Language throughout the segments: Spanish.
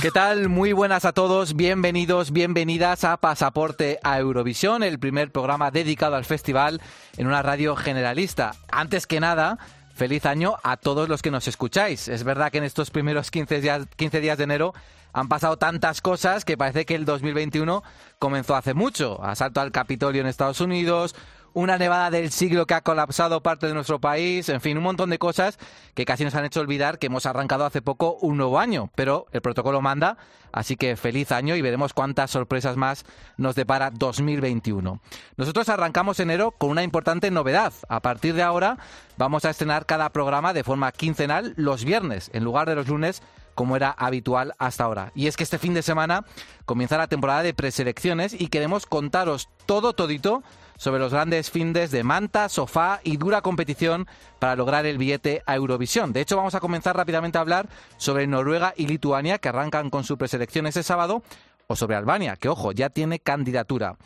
¿Qué tal? Muy buenas a todos, bienvenidos, bienvenidas a Pasaporte a Eurovisión, el primer programa dedicado al festival en una radio generalista. Antes que nada, feliz año a todos los que nos escucháis. Es verdad que en estos primeros 15 días, 15 días de enero han pasado tantas cosas que parece que el 2021 comenzó hace mucho. Asalto al Capitolio en Estados Unidos, una nevada del siglo que ha colapsado parte de nuestro país, en fin, un montón de cosas que casi nos han hecho olvidar que hemos arrancado hace poco un nuevo año, pero el protocolo manda, así que feliz año y veremos cuántas sorpresas más nos depara 2021. Nosotros arrancamos enero con una importante novedad. A partir de ahora vamos a estrenar cada programa de forma quincenal los viernes, en lugar de los lunes como era habitual hasta ahora. Y es que este fin de semana comienza la temporada de preselecciones y queremos contaros todo todito sobre los grandes findes de manta, sofá y dura competición para lograr el billete a Eurovisión. De hecho, vamos a comenzar rápidamente a hablar sobre Noruega y Lituania, que arrancan con su preselección ese sábado, o sobre Albania, que ojo, ya tiene candidatura.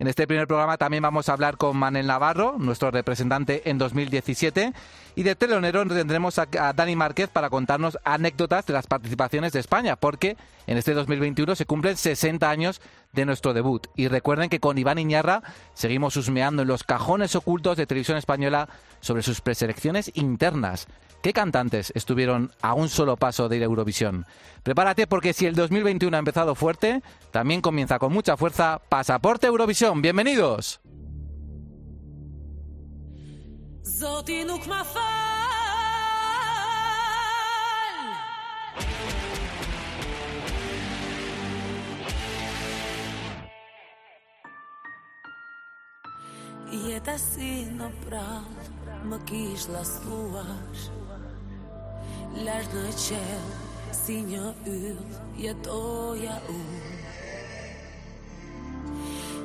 En este primer programa también vamos a hablar con Manel Navarro, nuestro representante en 2017, y de telonero tendremos a, Dani Márquez para contarnos anécdotas de las participaciones de España, porque en este 2021 se cumplen 60 años de nuestro debut. Y recuerden que con Iván Iñarra seguimos husmeando en los cajones ocultos de televisión española sobre sus preselecciones internas. ¿Qué cantantes estuvieron a un solo paso de ir a Eurovisión? Prepárate porque si el 2021 ha empezado fuerte, también comienza con mucha fuerza Pasaporte Eurovisión. Bienvenidos. Lash në qelë si një yllë jetoja unë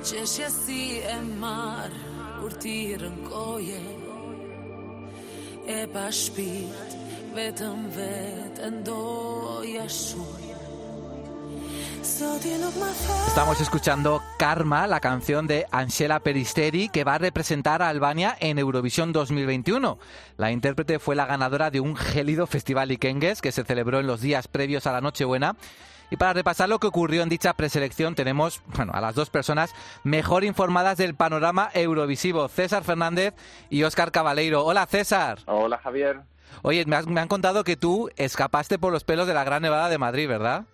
Qeshja si e marë kur ti rënkoje. E pa shpirt vetëm vetë ndoja shumë Estamos escuchando Karma, la canción de Angela Peristeri, que va a representar a Albania en Eurovisión 2021. La intérprete fue la ganadora de un gélido festival Ikengues que se celebró en los días previos a la Nochebuena. Y para repasar lo que ocurrió en dicha preselección tenemos bueno, a las dos personas mejor informadas del panorama eurovisivo, César Fernández y Óscar Cabaleiro. Hola César. Hola Javier. Oye, me, me han contado que tú escapaste por los pelos de la Gran Nevada de Madrid, ¿verdad?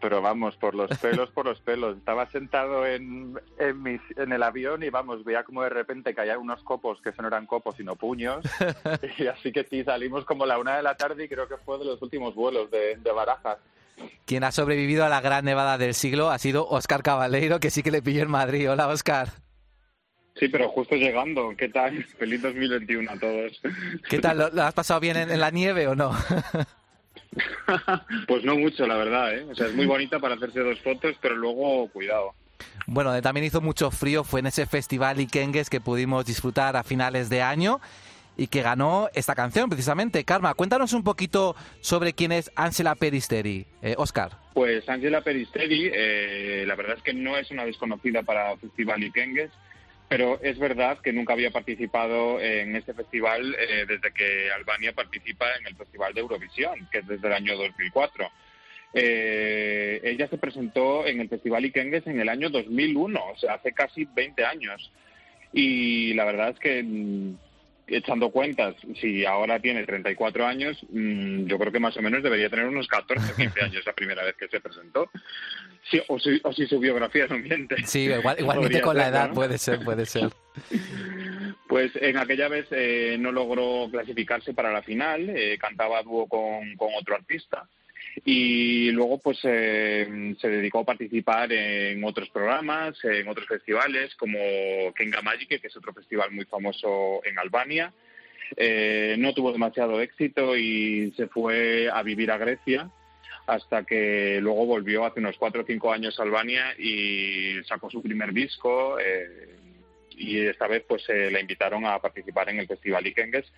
Pero vamos, por los pelos, por los pelos. Estaba sentado en, en, en el avión y vamos, veía como de repente caían unos copos que no eran copos sino puños. y así que sí, salimos como la una de la tarde y creo que fue de los últimos vuelos de, de Barajas. Quien ha sobrevivido a la gran nevada del siglo ha sido Óscar Cabaleiro, que sí que le pilló en Madrid. Hola, Óscar. Sí, pero justo llegando. ¿Qué tal? Feliz 2021 a todos. ¿Qué tal? ¿Lo, has pasado bien en la nieve o no? pues no mucho, la verdad, ¿eh? O sea, es muy bonita para hacerse dos fotos, pero luego cuidado. Bueno, también hizo mucho frío, fue en ese festival Ikengues que pudimos disfrutar a finales de año y que ganó esta canción precisamente. Karma, cuéntanos un poquito sobre quién es Angela Peristeri, eh, Oscar. Pues Angela Peristeri, eh, la verdad es que no es una desconocida para Festival Ikengues pero es verdad que nunca había participado en este festival eh, desde que Albania participa en el Festival de Eurovisión, que es desde el año 2004. Eh, ella se presentó en el Festival Ikengues en el año 2001, o sea, hace casi 20 años. Y la verdad es que mm, echando cuentas, si ahora tiene 34 años, mm, yo creo que más o menos debería tener unos 14 o 15 años la primera vez que se presentó. o, si, su biografía no miente. Sí, igual, igualmente con la edad puede ser, puede ser. Pues en aquella vez eh, no logró clasificarse para la final, eh, cantaba dúo con, con otro artista y luego pues eh, se dedicó a participar en otros programas, en otros festivales como Kenga Magic, que es otro festival muy famoso en Albania. Eh, no tuvo demasiado éxito y se fue a vivir a Grecia hasta que luego volvió hace unos cuatro o cinco años a Albania y sacó su primer disco eh, y esta vez pues eh, la invitaron a participar en el Festival Ikengues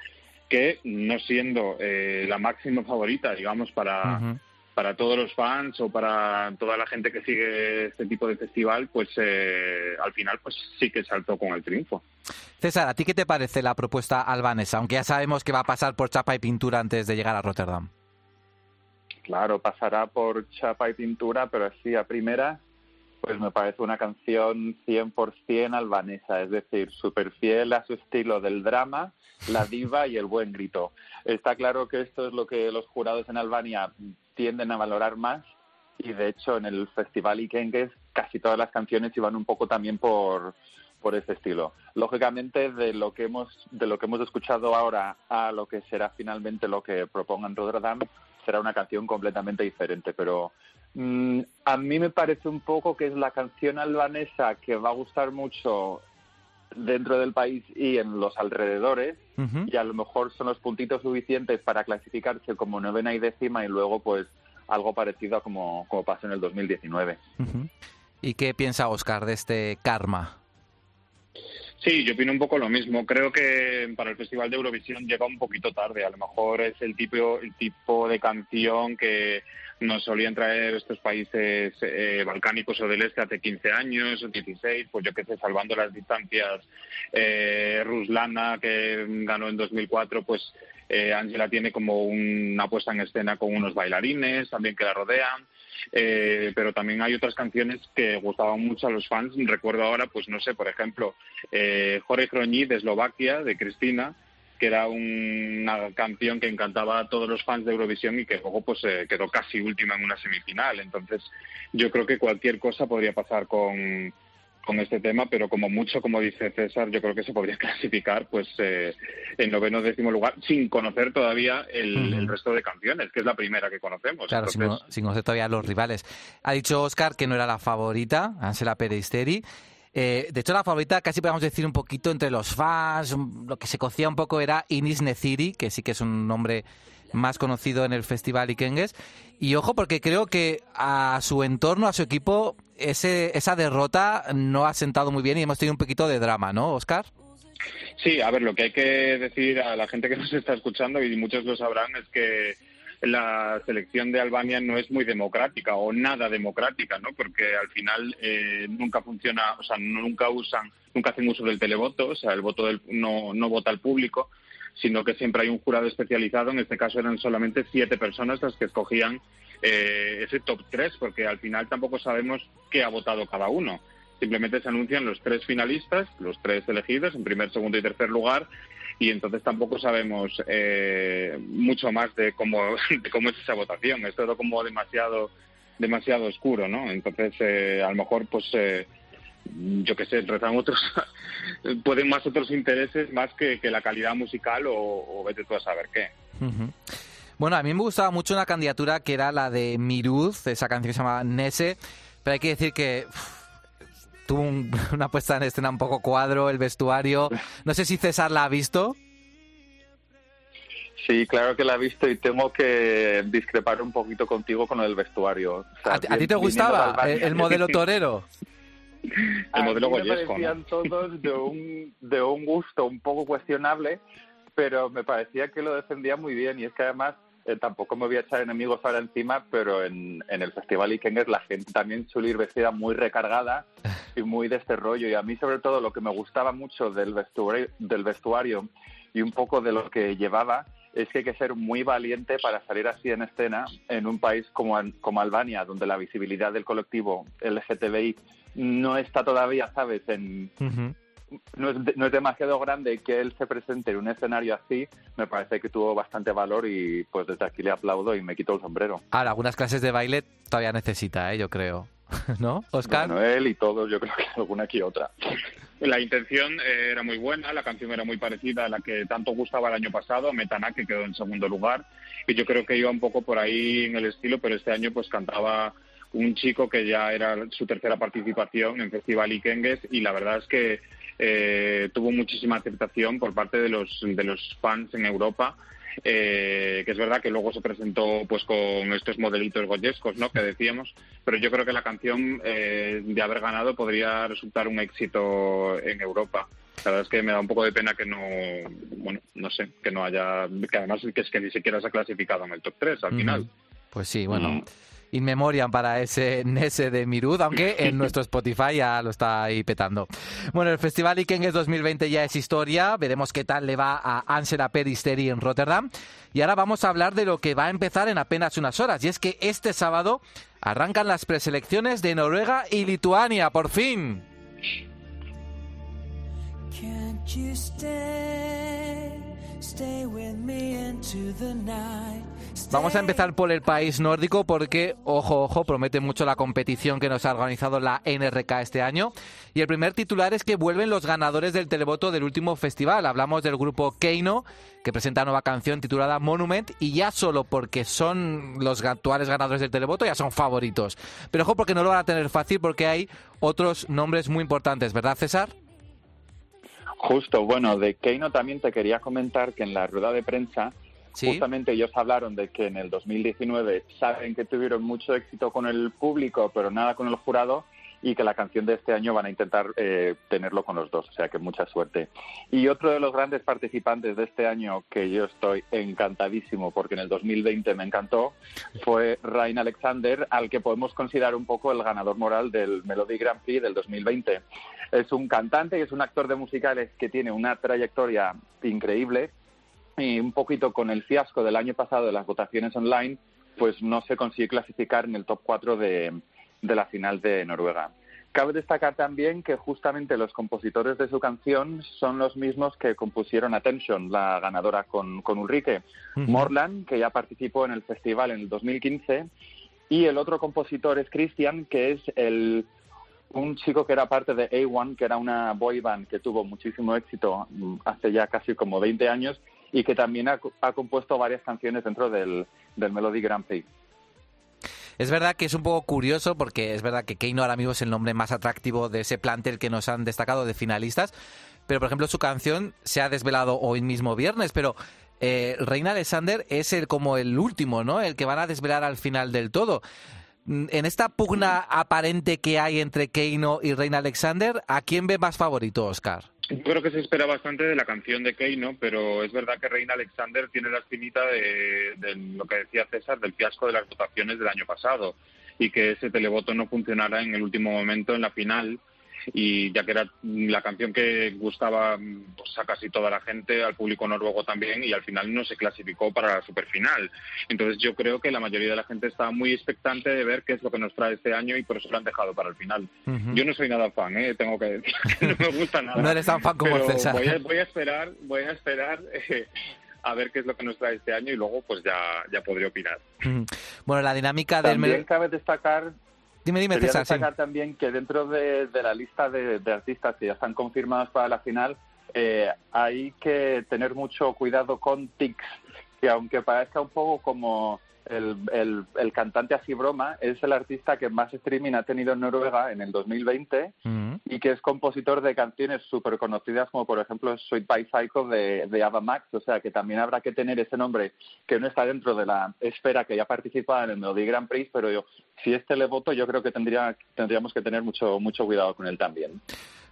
que no siendo eh, la máxima favorita digamos para para todos los fans o para toda la gente que sigue este tipo de festival, pues eh, al final pues sí que saltó con el triunfo. César, ¿a ti qué te parece la propuesta albanesa? Aunque ya sabemos que va a pasar por chapa y pintura antes de llegar a Rotterdam. Claro, pasará por chapa y pintura, pero así a primera, pues me parece una canción 100% albanesa, es decir, súper fiel a su estilo del drama, la diva y el buen grito. Está claro que esto es lo que los jurados en Albania tienden a valorar más y de hecho en el festival Ikengues casi todas las canciones iban un poco también por por ese estilo. Lógicamente de lo que hemos de lo que hemos escuchado ahora a lo que será finalmente lo que propongan Rotterdam será una canción completamente diferente, pero mm, a mí me parece un poco que es la canción albanesa que va a gustar mucho dentro del país y en los alrededores y a lo mejor son los puntitos suficientes para clasificarse como novena y décima y luego pues algo parecido a como, como pasó en el 2019. ¿Y qué piensa Oscar de este karma? Sí, yo opino un poco lo mismo. Creo que para el Festival de Eurovisión llega un poquito tarde. A lo mejor es el tipo, el tipo de canción que nos solían traer estos países eh, balcánicos o del este hace 15 años o 16, pues yo qué sé, salvando las distancias. Eh, Ruslana, que ganó en 2004, pues eh, Angela tiene como una puesta en escena con unos bailarines también que la rodean. Eh, pero también hay otras canciones que gustaban mucho a los fans. Recuerdo ahora, pues no sé, por ejemplo, eh, Jorge Croñí de Eslovaquia, de Cristina, que era una canción que encantaba a todos los fans de Eurovisión y que luego pues eh, quedó casi última en una semifinal. Entonces, yo creo que cualquier cosa podría pasar con, con este tema, pero como mucho, como dice César, yo creo que se podría clasificar pues eh, en noveno décimo lugar, sin conocer todavía el, resto de canciones, que es la primera que conocemos. Claro, sin, conocer todavía los rivales. Ha dicho Oscar que no era la favorita, Ansela Peristeri. Eh, de hecho, la favorita casi podemos decir un poquito entre los fans, lo que se cocía un poco era Inis Neciri, que sí que es un nombre más conocido en el Festival Ikengues. Y ojo, porque creo que a su entorno, a su equipo, ese, esa derrota no ha sentado muy bien y hemos tenido un poquito de drama, ¿no, Oscar? Sí, a ver, lo que hay que decir a la gente que nos está escuchando, y muchos lo sabrán, es que la selección de Albania no es muy democrática o nada democrática, ¿no? Porque al final eh, nunca funciona, o sea, nunca usan, nunca hacen uso del televoto, o sea, el voto del, no, no vota el público, sino que siempre hay un jurado especializado. En este caso eran solamente siete personas las que escogían eh, ese top tres, porque al final tampoco sabemos qué ha votado cada uno. Simplemente se anuncian los tres finalistas, los tres elegidos en primer, segundo y tercer lugar, y entonces tampoco sabemos eh, mucho más de cómo, cómo es esa votación. Es todo como demasiado demasiado oscuro, ¿no? Entonces, eh, a lo mejor, pues, eh, yo qué sé, rezan otros, pueden más otros intereses más que, la calidad musical o, vete tú a saber qué. Bueno, a mí me gustaba mucho una candidatura que era la de Miruz, esa canción que se llama Nese, pero hay que decir que tuvo una puesta en escena un poco cuadro, el vestuario. No sé si César la ha visto. Sí, claro que la he visto y tengo que discrepar un poquito contigo con el vestuario. ¿A, ti te gustaba el, modelo torero? el modelo me parecían todos de un, de un gusto un poco cuestionable, pero me parecía que lo defendía muy bien y es que además eh, tampoco me voy a echar enemigos ahora encima, pero en, en el Festival Ikengues la gente también suele vestida muy recargada y muy de este rollo. Y a mí, sobre todo, lo que me gustaba mucho del vestuario, del vestuario y un poco de lo que llevaba es que hay que ser muy valiente para salir así en escena en un país como, como Albania, donde la visibilidad del colectivo LGTBI no está todavía, ¿sabes?, en, no es, no es demasiado grande que él se presente en un escenario así, me parece que tuvo bastante valor y pues desde aquí le aplaudo y me quito el sombrero. Ahora, algunas clases de baile todavía necesita, ¿eh? yo creo. ¿No, Oscar? Bueno, él y todos, yo creo que alguna aquí otra. La intención eh, era muy buena, la canción era muy parecida a la que tanto gustaba el año pasado, Metana, que quedó en segundo lugar, y yo creo que iba un poco por ahí en el estilo, pero este año pues cantaba un chico que ya era su tercera participación en Festival Ikengues y la verdad es que eh, tuvo muchísima aceptación por parte de los, de los fans en Europa eh, que es verdad que luego se presentó pues con estos modelitos goyescos, ¿no? Que decíamos, pero yo creo que la canción eh, de haber ganado podría resultar un éxito en Europa. La verdad es que me da un poco de pena que no, bueno, no sé, que no haya, que además que es que ni siquiera se ha clasificado en el top 3 al final. Pues sí, bueno. Mm in memoriam para ese Nese de Mirud, aunque en nuestro Spotify ya lo está ahí petando. Bueno, el Festival Ikengues 2020 ya es historia, veremos qué tal le va a Ansela Peristeri en Rotterdam. Y ahora vamos a hablar de lo que va a empezar en apenas unas horas, y es que este sábado arrancan las preselecciones de Noruega y Lituania, por fin. Vamos a empezar por el país nórdico porque, ojo, ojo, promete mucho la competición que nos ha organizado la NRK este año. Y el primer titular es que vuelven los ganadores del televoto del último festival. Hablamos del grupo Keino, que presenta nueva canción titulada Monument, y ya solo porque son los actuales ganadores del televoto ya son favoritos. Pero ojo porque no lo van a tener fácil porque hay otros nombres muy importantes, ¿verdad, César? Justo, bueno, de Keino también te quería comentar que en la rueda de prensa Justamente ellos hablaron de que en el 2019 saben que tuvieron mucho éxito con el público, pero nada con el jurado, y que la canción de este año van a intentar eh, tenerlo con los dos, o sea que mucha suerte. Y otro de los grandes participantes de este año, que yo estoy encantadísimo porque en el 2020 me encantó, fue Rain Alexander, al que podemos considerar un poco el ganador moral del Melody Grand Prix del 2020. Es un cantante y es un actor de musicales que tiene una trayectoria increíble, y un poquito con el fiasco del año pasado de las votaciones online, pues no se consigue clasificar en el top 4 de, la final de Noruega. Cabe destacar también que justamente los compositores de su canción son los mismos que compusieron Attention, la ganadora con, Ulrike. Morland, que ya participó en el festival en el 2015, y el otro compositor es Christian, que es el, un chico que era parte de A1, que era una boy band que tuvo muchísimo éxito mm, hace ya casi como 20 años y que también ha, compuesto varias canciones dentro del, Melody Grand Prix. Es verdad que es un poco curioso porque es verdad que Keino ahora mismo es el nombre más atractivo de ese plantel que nos han destacado de finalistas, pero por ejemplo su canción se ha desvelado hoy mismo viernes, pero eh, Reina Alexander es el como el último, ¿no? El que van a desvelar al final del todo. Mm, en esta pugna aparente que hay entre Keino y Reina Alexander, ¿a quién ve más favorito, Oscar? Yo creo que se espera bastante de la canción de Keino, pero es verdad que Reina Alexander tiene la espinita de, lo que decía César, del fiasco de las votaciones del año pasado y que ese televoto no funcionara en el último momento en la final y ya que era la canción que gustaba pues, a casi toda la gente, al público noruego también, y al final no se clasificó para la superfinal. Entonces yo creo que la mayoría de la gente está muy expectante de ver qué es lo que nos trae este año y por eso lo han dejado para el final. Yo no soy nada fan, ¿eh? tengo que decir que no me gusta nada. no eres tan fan como César. Voy a, voy a esperar, voy a esperar. Eh, a ver qué es lo que nos trae este año y luego pues ya, ya podré opinar. Bueno, la dinámica del... También cabe destacar Dime, dime, Quería destacar también que dentro de, la lista de, artistas que ya están confirmados para la final, eh, hay que tener mucho cuidado con tics, que aunque parezca un poco como el, el, cantante así broma es el artista que más streaming ha tenido en Noruega en el 2020 mm. y que es compositor de canciones súper conocidas como por ejemplo Sweet by Psycho de, de Ava Max, o sea que también habrá que tener ese nombre que no está dentro de la esfera que ya participa en el Melody Grand Prix, pero yo, si este le voto yo creo que tendría, tendríamos que tener mucho, mucho cuidado con él también.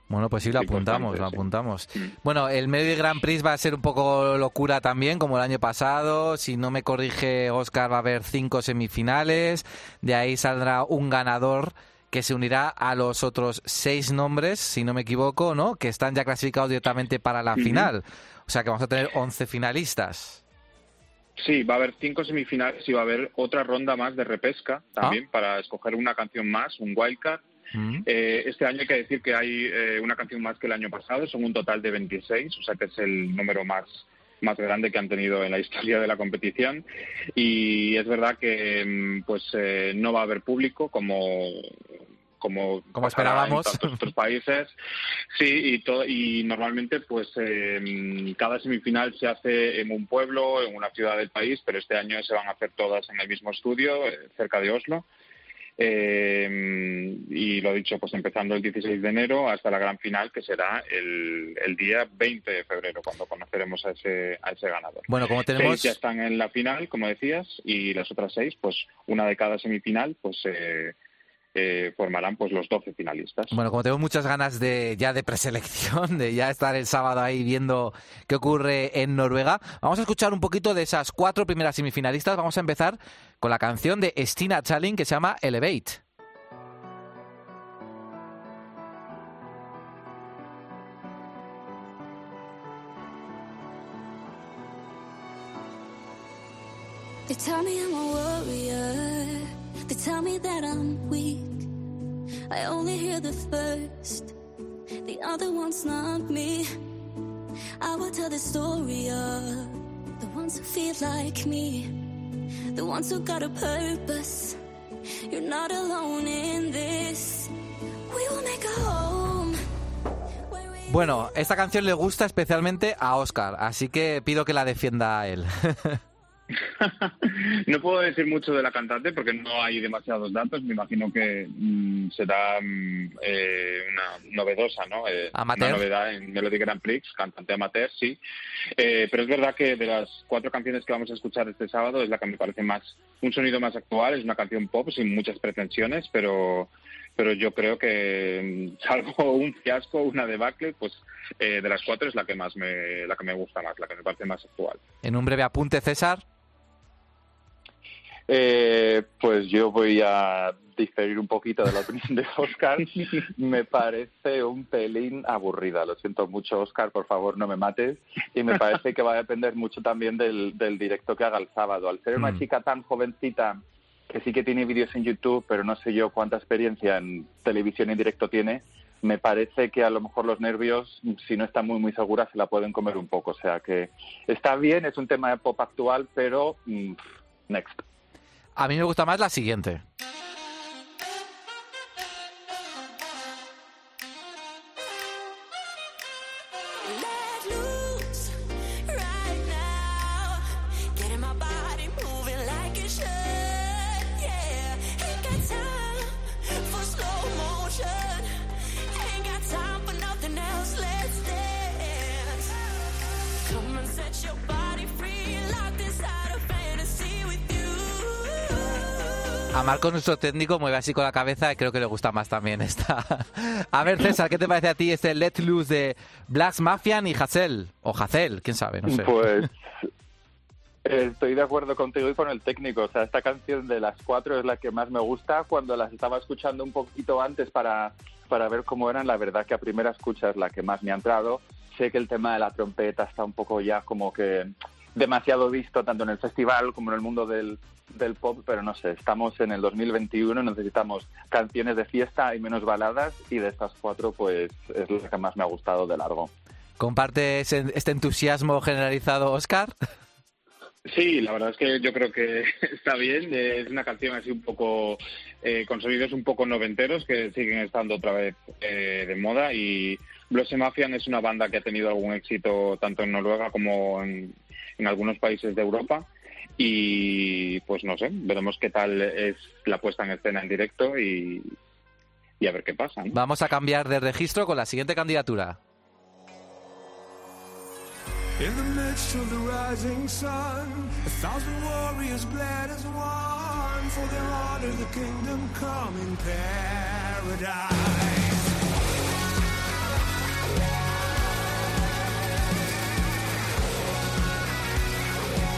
Bueno, pues sí, lo apuntamos, lo apuntamos. Bueno, el Melody Grand Prix va a ser un poco locura también, como el año pasado. Si no me corrige Oscar, va a haber cinco semifinales. De ahí saldrá un ganador que se unirá a los otros seis nombres, si no me equivoco, ¿no? Que están ya clasificados directamente para la final. O sea que vamos a tener once finalistas. Sí, va a haber cinco semifinales y va a haber otra ronda más de repesca también ah. para escoger una canción más, un wildcard eh, este año hay que decir que hay eh, una canción más que el año pasado, son un total de 26, o sea que es el número más más grande que han tenido en la historia de la competición. Y es verdad que mm, pues eh, no va a haber público como como, como esperábamos. en otros países. Sí y y normalmente pues cada semifinal se hace en un pueblo en una ciudad del país pero este año se van a hacer todas en el mismo estudio cerca de Oslo Eh, y lo dicho, pues empezando el 16 de enero hasta la gran final, que será el, el día 20 de febrero, cuando conoceremos a ese, a ese ganador. Bueno, como tenemos... Seis ya están en la final, como decías, y las otras seis, pues una de cada semifinal, pues eh, eh, formarán pues los 12 finalistas. Bueno, como tengo muchas ganas de ya de preselección, de ya estar el sábado ahí viendo qué ocurre en Noruega, vamos a escuchar un poquito de esas cuatro primeras semifinalistas. Vamos a empezar con la canción de Stina Chalin que se llama Elevate. They tell me I'm a warrior. They tell me that I'm weak. I only hear the first. The other one's not me. I will tell the story of the ones who feel like me. The ones who got a purpose. You're not alone in this. We will make a home. Bueno, esta canción le gusta especialmente a Oscar, así que pido que la defienda a él. no puedo decir mucho de la cantante porque no hay demasiados datos. Me imagino que mm, será mm, eh, una novedosa, ¿no? Eh, Amateur. Una novedad en Melody Grand Prix, cantante amateur, sí. Eh, pero es verdad que de las cuatro canciones que vamos a escuchar este sábado es la que me parece más un sonido más actual. Es una canción pop sin muchas pretensiones, pero pero yo creo que mm, salvo un fiasco, una debacle, pues eh, de las cuatro es la que más me la que me gusta más, la que me parece más actual. En un breve apunte, César. Eh, pues yo voy a diferir un poquito de la opinión de Oscar. Me parece un pelín aburrida. Lo siento mucho, Oscar, por favor, no me mates. Y me parece que va a depender mucho también del, del directo que haga el sábado. Al ser una Mm. chica tan jovencita que sí que tiene vídeos en YouTube, pero no sé yo cuánta experiencia en televisión en directo tiene, me parece que a lo mejor los nervios, si no está muy muy segura, se la pueden comer un poco. O sea que está bien, es un tema de pop actual, pero mm, next. A mí me gusta más la siguiente. A Marco, nuestro técnico, mueve así con la cabeza y creo que le gusta más también esta. A ver, César, ¿qué te parece a ti este Let Loose de Blacks Mafian y Hassel? O Hazel, quién sabe, no sé. Pues estoy de acuerdo contigo y con el técnico. O sea, esta canción de las cuatro es la que más me gusta. Cuando las estaba escuchando un poquito antes para, para ver cómo eran, la verdad que a primera escucha es la que más me ha entrado. Sé que el tema de la trompeta está un poco ya como que demasiado visto tanto en el festival como en el mundo del, del pop, pero no sé, estamos en el 2021, necesitamos canciones de fiesta y menos baladas y de estas cuatro pues es la que más me ha gustado de largo. ¿Comparte ese- este entusiasmo generalizado, Oscar? Sí, la verdad es que yo creo que está bien. Es una canción así un poco eh, con sonidos un poco noventeros que siguen estando otra vez eh, de moda y Blosse Mafian es una banda que ha tenido algún éxito tanto en Noruega como en, en algunos países de Europa y pues no sé, veremos qué tal es la puesta en escena en directo y, y a ver qué pasa. ¿no? Vamos a cambiar de registro con la siguiente candidatura. In the midst of the rising sun, a thousand warriors bled as one, for their honor the kingdom come in paradise.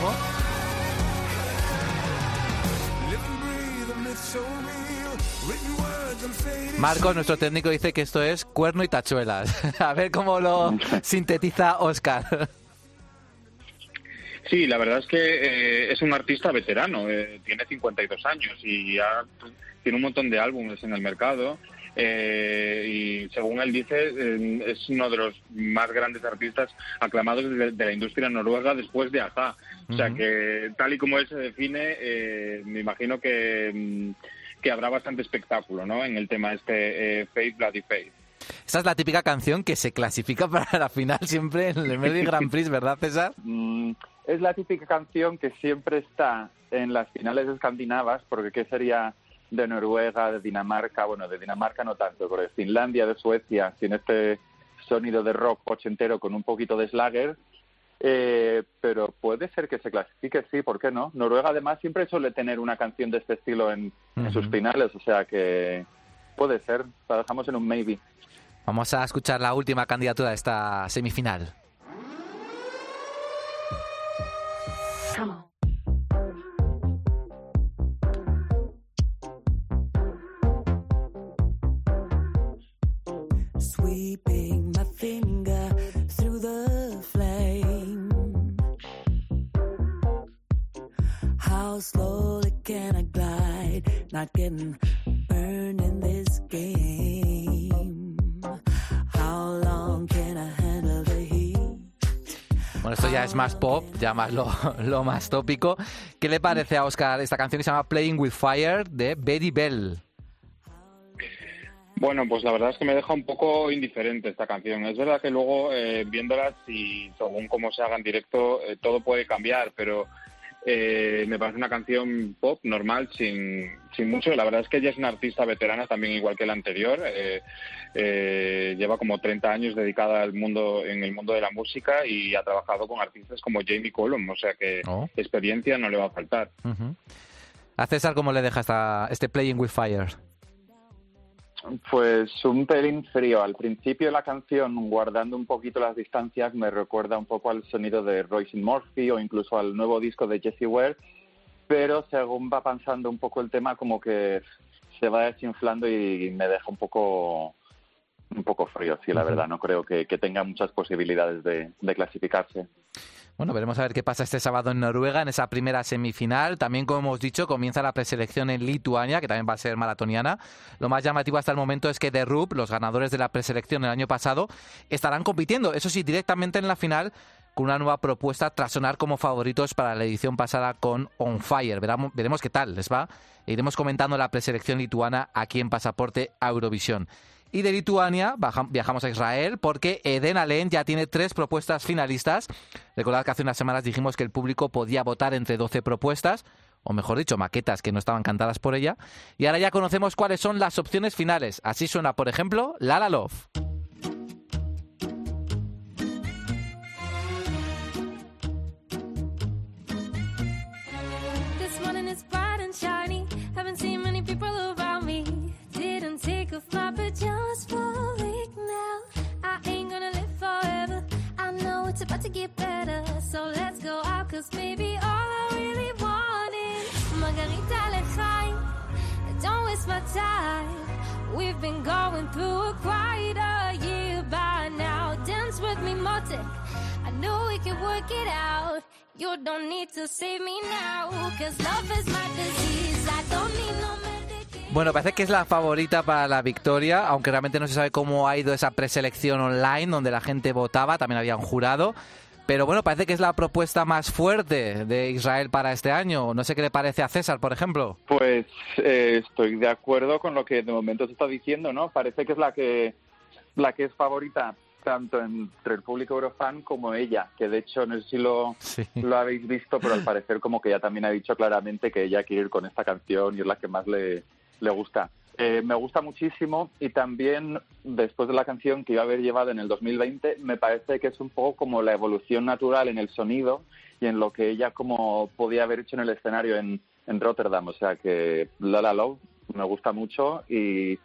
Faded Marco, nuestro técnico, dice que esto es cuerno y tachuelas. A ver cómo lo sintetiza Oscar. Sí, la verdad es que eh, es un artista veterano, eh, tiene 52 años y ya tiene un montón de álbumes en el mercado. Eh, y según él dice, eh, es uno de los más grandes artistas aclamados de, de la industria noruega después de Aja. O sea que, tal y como él se define, eh, me imagino que, mm, que habrá bastante espectáculo ¿no? en el tema este eh, Faith, Bloody Faith. Esta es la típica canción que se clasifica para la final siempre en el Melody Grand Prix, ¿verdad, César? Mm, es la típica canción que siempre está en las finales escandinavas, porque ¿qué sería de Noruega, de Dinamarca, bueno, de Dinamarca no tanto, pero de Finlandia, de Suecia, tiene este sonido de rock ochentero con un poquito de slagger, eh, pero puede ser que se clasifique, sí, ¿por qué no? Noruega además siempre suele tener una canción de este estilo en, en sus finales, o sea que puede ser, la dejamos en un maybe. Vamos a escuchar la última candidatura de esta semifinal. Not getting burned in this game? How long can I handle the heat? Bueno, esto ya es más pop, ya más lo, lo más tópico. ¿Qué le parece a Oscar esta canción que se llama Playing with Fire de Betty Bell? Bueno, pues la verdad es que me deja un poco indiferente esta canción. Es verdad que luego, eh, viéndola, y según cómo se haga en directo, eh, todo puede cambiar, pero eh, me parece una canción pop normal, sin, sin mucho. La verdad es que ella es una artista veterana también, igual que la anterior. Eh, eh, lleva como 30 años dedicada al mundo, en el mundo de la música y ha trabajado con artistas como Jamie Cullum, o sea que Oh. experiencia no le va a faltar. A César, ¿cómo le deja esta, este Playing with Fire? Pues un pelín frío. Al principio la canción, guardando un poquito las distancias, me recuerda un poco al sonido de Royce Murphy o incluso al nuevo disco de Jesse Ware, pero según va pasando un poco el tema, como que se va desinflando y me deja un poco un poco frío, sí, la verdad. No creo que, que tenga muchas posibilidades de, de clasificarse. Bueno, veremos a ver qué pasa este sábado en Noruega, en esa primera semifinal. También, como hemos dicho, comienza la preselección en Lituania, que también va a ser maratoniana. Lo más llamativo hasta el momento es que The Roop, los ganadores de la preselección el año pasado, estarán compitiendo, eso sí, directamente en la final con una nueva propuesta tras sonar como favoritos para la edición pasada con On Fire. Veramos- veremos qué tal les va. E iremos comentando la preselección lituana aquí en Pasaporte Eurovisión. Y de Lituania viajamos a Israel porque Eden Allen ya tiene tres propuestas finalistas. Recordad que hace unas semanas dijimos que el público podía votar entre 12 propuestas, o mejor dicho, maquetas que no estaban cantadas por ella. Y ahora ya conocemos cuáles son las opciones finales. Así suena, por ejemplo, La La Love. Didn't take off my pajamas for a week now. I ain't gonna live forever. I know it's about to get better. So let's go out, cause maybe all I really want is Margarita Lechaim. Don't waste my time. We've been going through quite a year by now. Dance with me, Motic. I know we can work it out. You don't need to save me now. Cause love is my disease. I don't need no medication. Bueno, parece que es la favorita para la victoria, aunque realmente no se sabe cómo ha ido esa preselección online donde la gente votaba, también había un jurado. Pero bueno, parece que es la propuesta más fuerte de Israel para este año. No sé qué le parece a César, por ejemplo. Pues eh, estoy de acuerdo con lo que de momento se está diciendo, ¿no? Parece que es la que la que es favorita tanto entre el público eurofan como ella, que de hecho no sé si lo, Sí. lo habéis visto, pero al parecer como que ella también ha dicho claramente que ella quiere ir con esta canción y es la que más le, le gusta. Eh, me gusta muchísimo y también después de la canción que iba a haber llevado en el 2020, me parece que es un poco como la evolución natural en el sonido y en lo que ella como podía haber hecho en el escenario en, Rotterdam. O sea que La La Love me gusta mucho y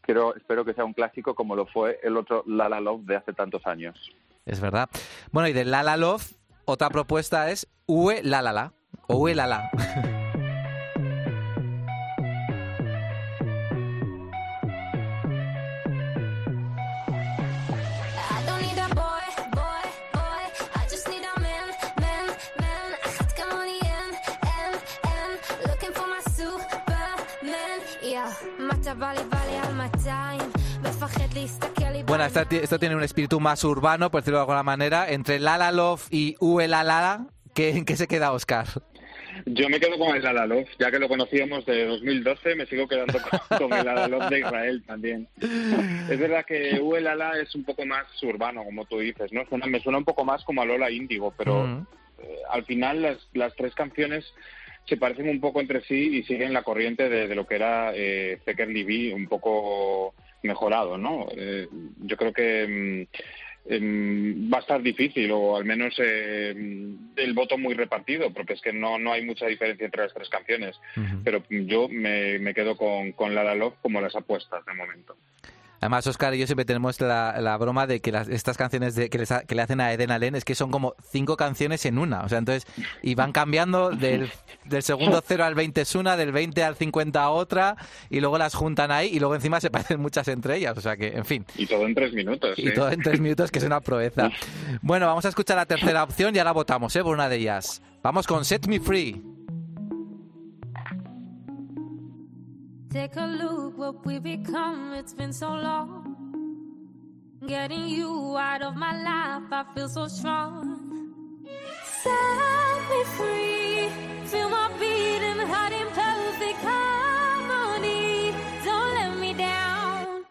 creo, espero que sea un clásico como lo fue el otro La La Love de hace tantos años. Es verdad. Bueno, y de La La Love, otra propuesta es Ue La La La. O Ue La La. Bueno, esta esto tiene un espíritu más urbano, por decirlo de alguna manera. Entre La La Love y Ue La La La, ¿qué- ¿en qué se queda Oscar? Yo me quedo con el La La Love, ya que lo conocíamos de 2012, me sigo quedando con, con el La La Love de Israel también. Es verdad que Uelala es un poco más urbano, como tú dices, ¿no? Suena- me suena un poco más como a Lola Índigo, pero Mm. eh, al final las, las tres canciones se parecen un poco entre sí y siguen la corriente de, de lo que era eh, Zeker Libby, un poco mejorado, ¿no? Eh, yo creo que mm, em, va a estar difícil, o al menos eh, el voto muy repartido, porque es que no, no hay mucha diferencia entre las tres canciones. Pero yo me, me quedo con, con La La Love como las apuestas de momento. Además, Oscar y yo siempre tenemos la, la broma de que las- estas canciones de, que, les ha- que le hacen a Eden Allen es que son como cinco canciones en una. O sea, entonces, y van cambiando del, del segundo 0 al 20 es una, del 20 al 50 a otra, y luego las juntan ahí, y luego encima se parecen muchas entre ellas. O sea que, en fin. Y todo en tres minutos. Y ¿sí? todo en tres minutos, que es una proeza. Bueno, vamos a escuchar la tercera opción y ahora votamos, ¿eh? Por una de ellas. Vamos con Set Me Free. Take a look what we become. It's been so long. Getting you out of my life, I feel so strong. Set me free. Feel my beating heart in perfect harmony. Don't let me down.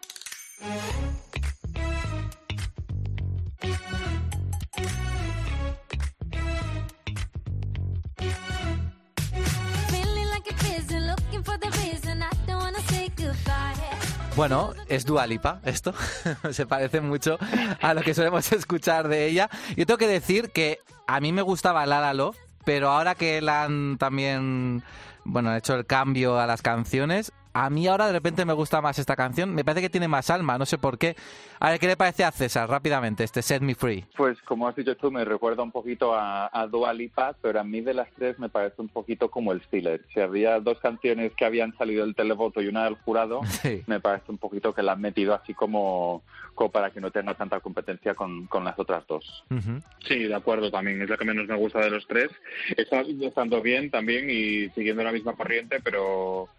Bueno, es Dua Lipa, esto. Se parece mucho a lo que solemos escuchar de ella. Yo tengo que decir que a mí me gustaba La La Love, pero ahora que la han también, bueno, hecho el cambio a las canciones, a mí ahora de repente me gusta más esta canción. Me parece que tiene más alma, no sé por qué. A ver, ¿qué le parece a César rápidamente este Set Me Free? Pues como has dicho tú, me recuerda un poquito a, a Dua Lipa, pero a mí de las tres me parece un poquito como el filler. Si había dos canciones que habían salido del televoto y una del jurado, Sí. me parece un poquito que la han metido así como, como para que no tenga tanta competencia con, con las otras dos. Ujú. Sí, de acuerdo también. Es la que menos me gusta de los tres. Está estando bien también y siguiendo la misma corriente, pero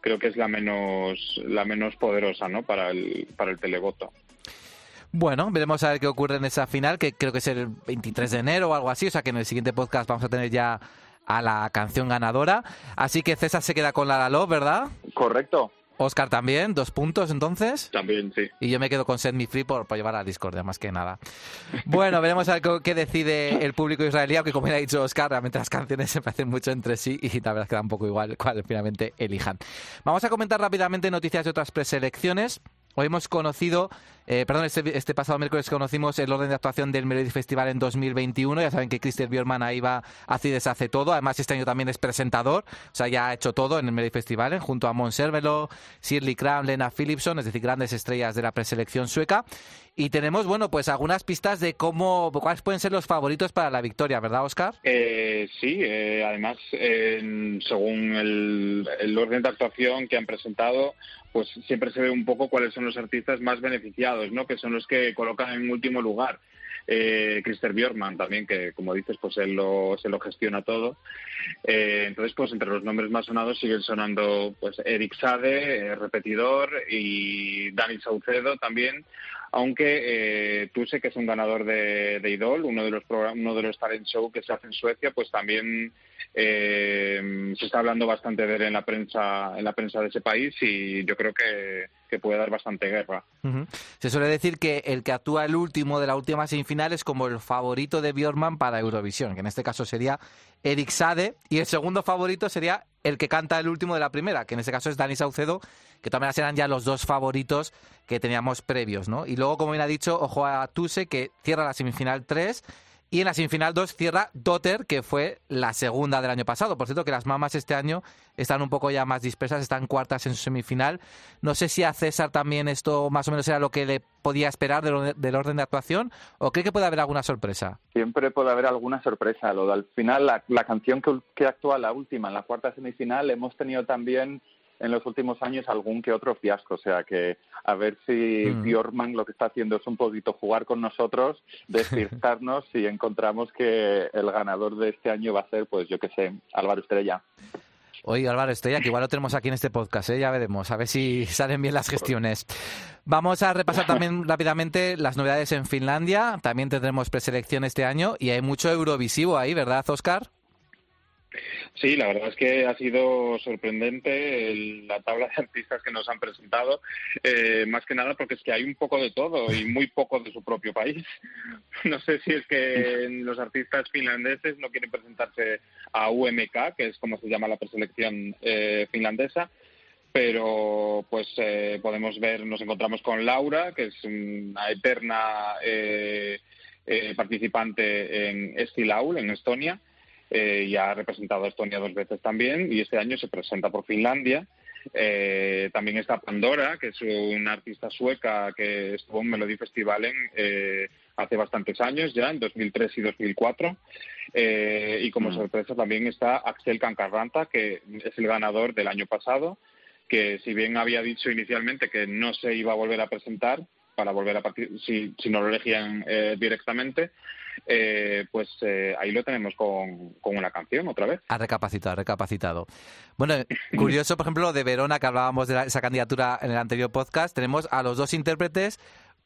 creo que es la menos la menos poderosa, ¿no? Para el para el televoto. Bueno, veremos a ver qué ocurre en esa final, que creo que es el 23 de enero o algo así, o sea que en el siguiente podcast vamos a tener ya a la canción ganadora. Así que César se queda con La Love, ¿verdad? Correcto. Oscar también, dos puntos entonces. También, sí. Y yo me quedo con Set Me Free por, por llevar a Discordia, más que nada. Bueno, veremos a ver qué- decide el público israelí, aunque como ya ha dicho Oscar, realmente las canciones se parecen mucho entre sí y la verdad es que da un poco igual cuál finalmente elijan. Vamos a comentar rápidamente noticias de otras preselecciones. Hoy hemos conocido, eh, perdón, este, este pasado miércoles conocimos el orden de actuación del Melody Festival en 2021. Ya saben que Christian Björkman ahí va, hace y deshace todo. Además, este año también es presentador, o sea, ya ha hecho todo en el Melody Festival, ¿eh? junto a Mons Cervelo, Shirley Cram, Lena Philipson, es decir, grandes estrellas de la preselección sueca. Y tenemos, bueno, pues algunas pistas de cómo, cuáles pueden ser los favoritos para la victoria, ¿verdad, Oscar? Eh, sí, eh, además, según el, el orden de actuación que han presentado, pues siempre se ve un poco cuáles son los artistas más beneficiados, ¿no? Que son los que colocan en último lugar. Eh, Christer Björkman también, que como dices, pues él lo, se lo gestiona todo. Eh, entonces, pues entre los nombres más sonados siguen sonando pues Eric Sade, eh, repetidor, y Dani Saucedo también, aunque eh, sé que es un ganador de, de Idol, uno de los uno de los talent show que se hace en Suecia, pues también eh, se está hablando bastante de él en la prensa en la prensa de ese país y yo creo que, que puede dar bastante guerra. Se suele decir que el que actúa el último de la última semifinal es como el favorito de Björkman para Eurovisión, que en este caso sería Eric Sade, y el segundo favorito sería el que canta el último de la primera, que en este caso es Dani Saucedo, que también serán ya los dos favoritos que teníamos previos, ¿no? Y luego, como bien ha dicho, ojo a Tuse, que cierra la semifinal 3, y en la semifinal 2 cierra Dotter, que fue la segunda del año pasado. Por cierto, que las mamas este año están un poco ya más dispersas, están cuartas en su semifinal. No sé si a César también esto más o menos era lo que le podía esperar del, del orden de actuación, o cree que puede haber alguna sorpresa. Siempre puede haber alguna sorpresa. Lo de al final, la, la canción que, que actúa la última, en la cuarta semifinal, hemos tenido también en los últimos años algún que otro fiasco. O sea que a ver si Mm. Lo que está haciendo es un poquito jugar con nosotros, despistarnos y encontramos que el ganador de este año va a ser, pues yo qué sé, Álvaro Estrella. Oye, Álvaro Estrella, que igual lo tenemos aquí en este podcast, ¿eh? ya veremos, a ver si salen bien las gestiones. Vamos a repasar también rápidamente las novedades en Finlandia. También tendremos preselección este año y hay mucho Eurovisivo ahí, ¿verdad, Oscar? Sí, la verdad es que ha sido sorprendente el- la tabla de artistas que nos han presentado, eh, más que nada porque es que hay un poco de todo y muy poco de su propio país. No sé si es que los artistas finlandeses no quieren presentarse a UMK, que es como se llama la preselección eh, finlandesa, pero pues eh, podemos ver, nos encontramos con Laura, que es una eterna eh, eh, participante en Estilaul, en Estonia, eh, y ha representado a Estonia dos veces también, y este año se presenta por Finlandia. Eh, también está Pandora, que es una artista sueca que estuvo en Melody Festival en, eh, hace bastantes años ya, en 2003 y 2004. Eh, y como sorpresa también está Axel Kankarranta, que es el ganador del año pasado, que si bien había dicho inicialmente que no se iba a volver a presentar para volver a partir si, si no lo elegían eh, directamente, eh, pues eh, ahí lo tenemos con, con una canción otra vez. Ha recapacitado, ha recapacitado. Bueno, curioso, por ejemplo, de Verona, que hablábamos de la- esa candidatura en el anterior podcast, tenemos a los dos intérpretes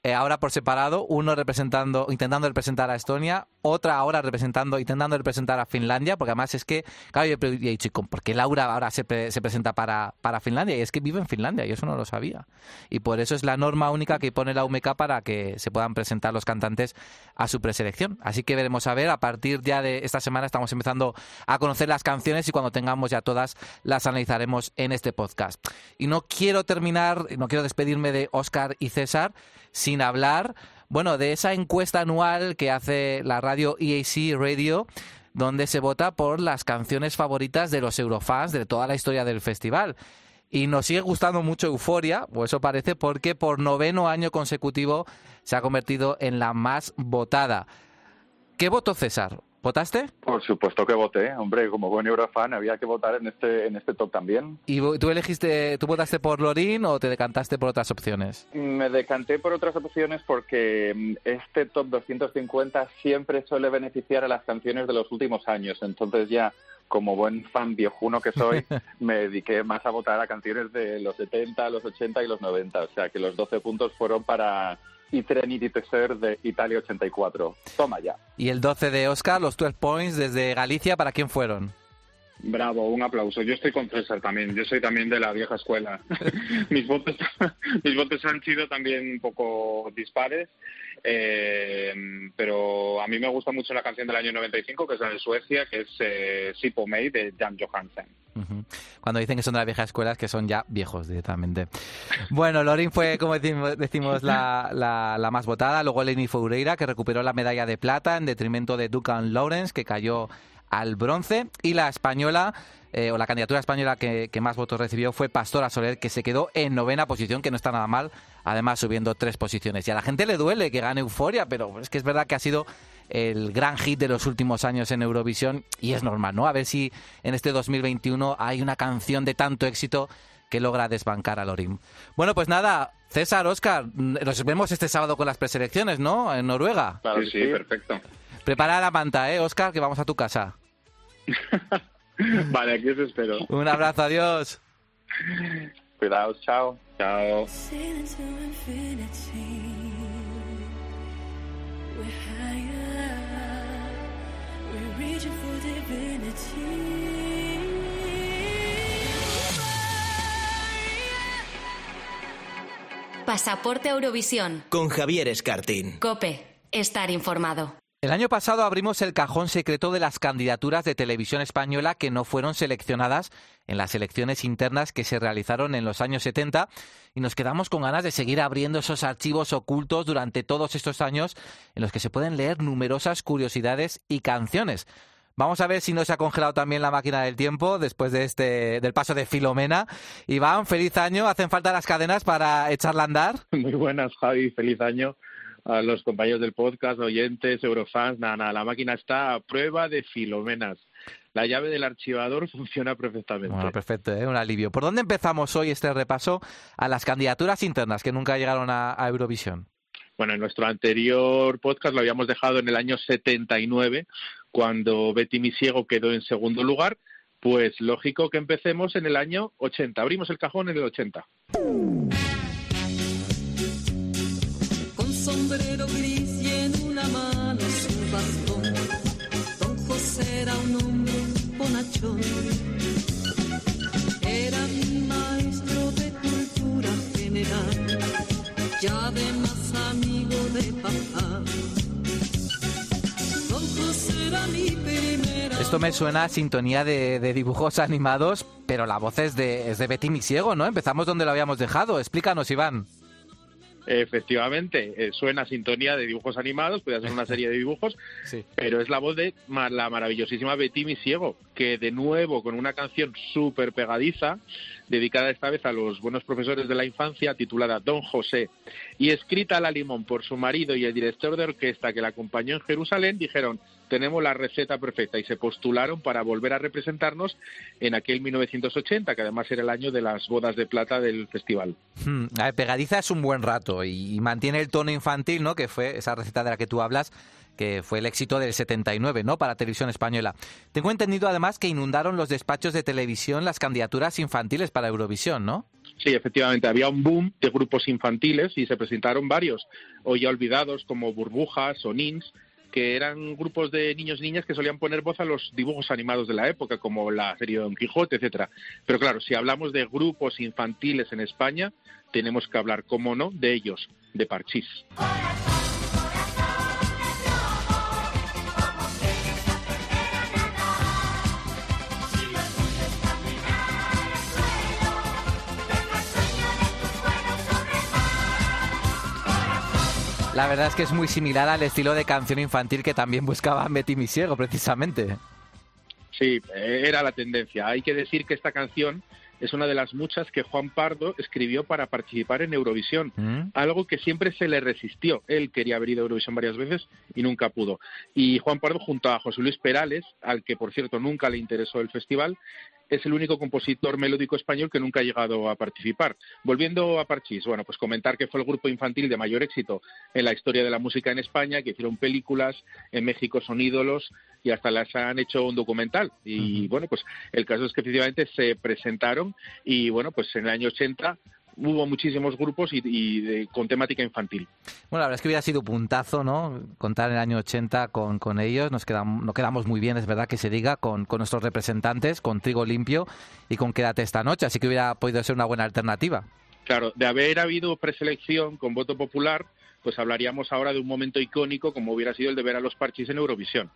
eh, ahora por separado, uno representando, intentando representar a Estonia, otra ahora representando, intentando representar a Finlandia, porque además es que, claro, yo he dicho, "¿Y ¿por qué Laura ahora se, pre- se presenta para, para Finlandia? Y es que vive en Finlandia, y eso no lo sabía. Y por eso es la norma única que pone la UMK para que se puedan presentar los cantantes a su preselección. Así que veremos a ver, a partir ya de esta semana estamos empezando a conocer las canciones y cuando tengamos ya todas las analizaremos en este podcast. Y no quiero terminar, no quiero despedirme de Oscar y César sin hablar, bueno, de esa encuesta anual que hace la radio EAC Radio donde se vota por las canciones favoritas de los eurofans de toda la historia del festival. Y nos sigue gustando mucho Euforia, o eso parece, porque por noveno año consecutivo se ha convertido en la más votada. ¿Qué votó César? ¿Votaste? Por supuesto que voté, hombre, como buen Eurofan había que votar en este en este top también. ¿Y tú elegiste, tú votaste por Lorín o te decantaste por otras opciones? Me decanté por otras opciones porque mm, este top 250 siempre suele beneficiar a las canciones de los últimos años, entonces ya como buen fan viejuno que soy, me dediqué más a votar a canciones de los 70, los 80 y los 90, o sea que los 12 puntos fueron para I Trinity Tesser de Italia 84. Toma ya. Y el 12 de Oscar, los 12 points desde Galicia, ¿para quién fueron? Bravo, un aplauso. Yo estoy con César también. Yo soy también de la vieja escuela. mis votos, mis votos han sido también un poco dispares, eh, pero a mí me gusta mucho la canción del año 95, que es la de Suecia, que es eh, Sipo May de Jan Johansen. Cuando dicen que son de la vieja escuela es que son ya viejos directamente. Bueno, Lorin fue, como decimos, la- la más votada. Luego Lenny Foureira, que recuperó la medalla de plata en detrimento de Duncan Lawrence, que cayó al bronce. Y la española, eh, o la candidatura española que, que más votos recibió fue Pastora Soler, que se quedó en novena posición, que no está nada mal, además subiendo tres posiciones. Y a la gente le duele que gane Euforia, pero es que es verdad que ha sido el gran hit de los últimos años en Eurovisión y es normal, ¿no? A ver si en este 2021 hay una canción de tanto éxito que logra desbancar a Lorin. Bueno, pues nada, César, Oscar, nos vemos este sábado con las preselecciones, ¿no? En Noruega. sí, sí, perfecto. Prepara la manta, ¿eh, Oscar? Que vamos a tu casa. Vale, aquí os espero. Un abrazo, adiós. Cuidaos, chao. Chao. Pasaporte Eurovisión. Con Javier Escartín. Cope. Estar informado. El año pasado abrimos el cajón secreto de las candidaturas de televisión española que no fueron seleccionadas en las elecciones internas que se realizaron en los años 70 y nos quedamos con ganas de seguir abriendo esos archivos ocultos durante todos estos años en los que se pueden leer numerosas curiosidades y canciones. Vamos a ver si no se ha congelado también la máquina del tiempo después de este del paso de Filomena. Iván, feliz año. ¿Hacen falta las cadenas para echarla a andar? Muy buenas, Javi. Feliz año a los compañeros del podcast, oyentes, eurofans. Nada, nada, la máquina está a prueba de filomenas. La llave del archivador funciona perfectamente. Bueno, perfecto, ¿eh? un alivio. ¿Por dónde empezamos hoy este repaso a las candidaturas internas que nunca llegaron a, a Eurovisión? Bueno, en nuestro anterior podcast lo habíamos dejado en el año 79, cuando Betty Misiego quedó en segundo lugar. Pues lógico que empecemos en el año 80. Abrimos el cajón en el 80. Sombrero gris y en una mano su bastón. Don José era un hombre bonachón. Era mi maestro de cultura general y además amigo de papá. Don José era mi primera. Esto me suena a sintonía de, de dibujos animados, pero la voz es de, es de Betty Misiego, ¿no? Empezamos donde lo habíamos dejado. Explícanos, Iván. Efectivamente, eh, suena sintonía de dibujos animados, puede ser una serie de dibujos, pero es la voz de ma- la maravillosísima Betty Misiego, que de nuevo con una canción súper pegadiza, dedicada esta vez a los buenos profesores de la infancia, titulada Don José, y escrita a la limón por su marido y el director de orquesta que la acompañó en Jerusalén, dijeron, tenemos la receta perfecta y se postularon para volver a representarnos en aquel 1980, que además era el año de las bodas de plata del festival. Hmm, pegadiza es un buen rato y mantiene el tono infantil, ¿no? Que fue esa receta de la que tú hablas, que fue el éxito del 79, ¿no? Para televisión española. Tengo entendido además que inundaron los despachos de televisión las candidaturas infantiles para Eurovisión, ¿no? Sí, efectivamente, había un boom de grupos infantiles y se presentaron varios, hoy olvidados, como Burbujas o Nins, que eran grupos de niños y niñas que solían poner voz a los dibujos animados de la época, como la serie Don Quijote, etcétera. Pero claro, si hablamos de grupos infantiles en España, tenemos que hablar, como no, de ellos, de Parchís. La verdad es que es muy similar al estilo de canción infantil que también buscaba Betty Misiego, precisamente. Sí, eh, era la tendencia. Hay que decir que esta canción es una de las muchas que Juan Pardo escribió para participar en Eurovisión, ¿Mm? algo que siempre se le resistió. Él quería haber ido a Eurovisión varias veces y nunca pudo. Y Juan Pardo, junto a José Luis Perales, al que por cierto nunca le interesó el festival, es el único compositor melódico español que nunca ha llegado a participar. Volviendo a Parchís, bueno, pues comentar que fue el grupo infantil de mayor éxito en la historia de la música en España, que hicieron películas, en México son ídolos y hasta las han hecho un documental. Y bueno, pues el caso es que efectivamente se presentaron y bueno, pues en el año 80 hubo muchísimos grupos y, y de- con temática infantil. Bueno, la verdad es que hubiera sido puntazo, ¿no? Contar el año 80 con, con ellos. Nos quedamos, nos quedamos muy bien, es verdad que se diga, con, con nuestros representantes, con Trigo Limpio y con Quédate esta noche. Así que hubiera podido ser una buena alternativa. Claro, de haber habido preselección con voto popular, pues hablaríamos ahora de un momento icónico como hubiera sido el de ver a los parchís en Eurovisión.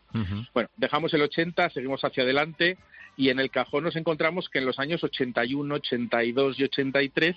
Bueno, dejamos el 80, seguimos hacia adelante y en el cajón nos encontramos que en los años 81, 82 y 83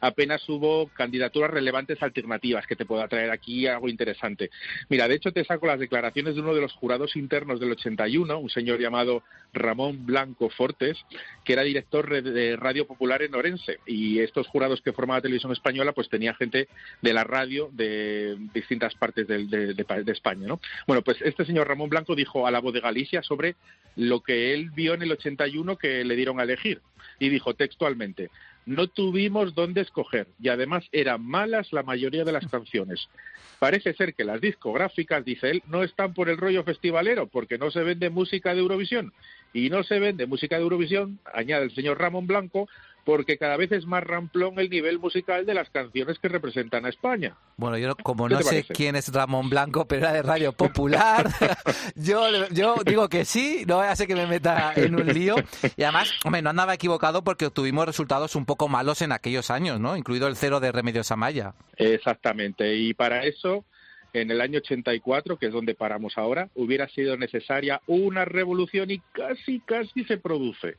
apenas hubo candidaturas relevantes alternativas que te pueda traer aquí algo interesante. Mira, de hecho te saco las declaraciones de uno de los jurados internos del 81, un señor llamado Ramón Blanco Fortes, que era director re- de Radio Popular en Orense y estos jurados que formaba Televisión Española pues tenía gente de la radio de distintas partes de, de pa- de España, ¿no? Bueno, pues este señor Ramón Blanco dijo a la voz de Galicia sobre lo que él vio en el 81 que le dieron a elegir y dijo textualmente no tuvimos dónde escoger y además eran malas la mayoría de las canciones. Parece ser que las discográficas, dice él, no están por el rollo festivalero porque no se vende música de Eurovisión y no se vende música de Eurovisión, añade el señor Ramón Blanco, porque cada vez es más ramplón el nivel musical de las canciones que representan a España. Bueno, yo como ¿Qué no sé parece? quién es Ramón Blanco, pero era de Radio Popular, yo, yo digo que sí, no ser que me meta en un lío. Y además, hombre, no andaba equivocado porque obtuvimos resultados un poco malos en aquellos años, ¿no? Incluido el cero de Remedios Amaya. Exactamente. Y para eso, en el año 84, que es donde paramos ahora, hubiera sido necesaria una revolución y casi, casi se produce.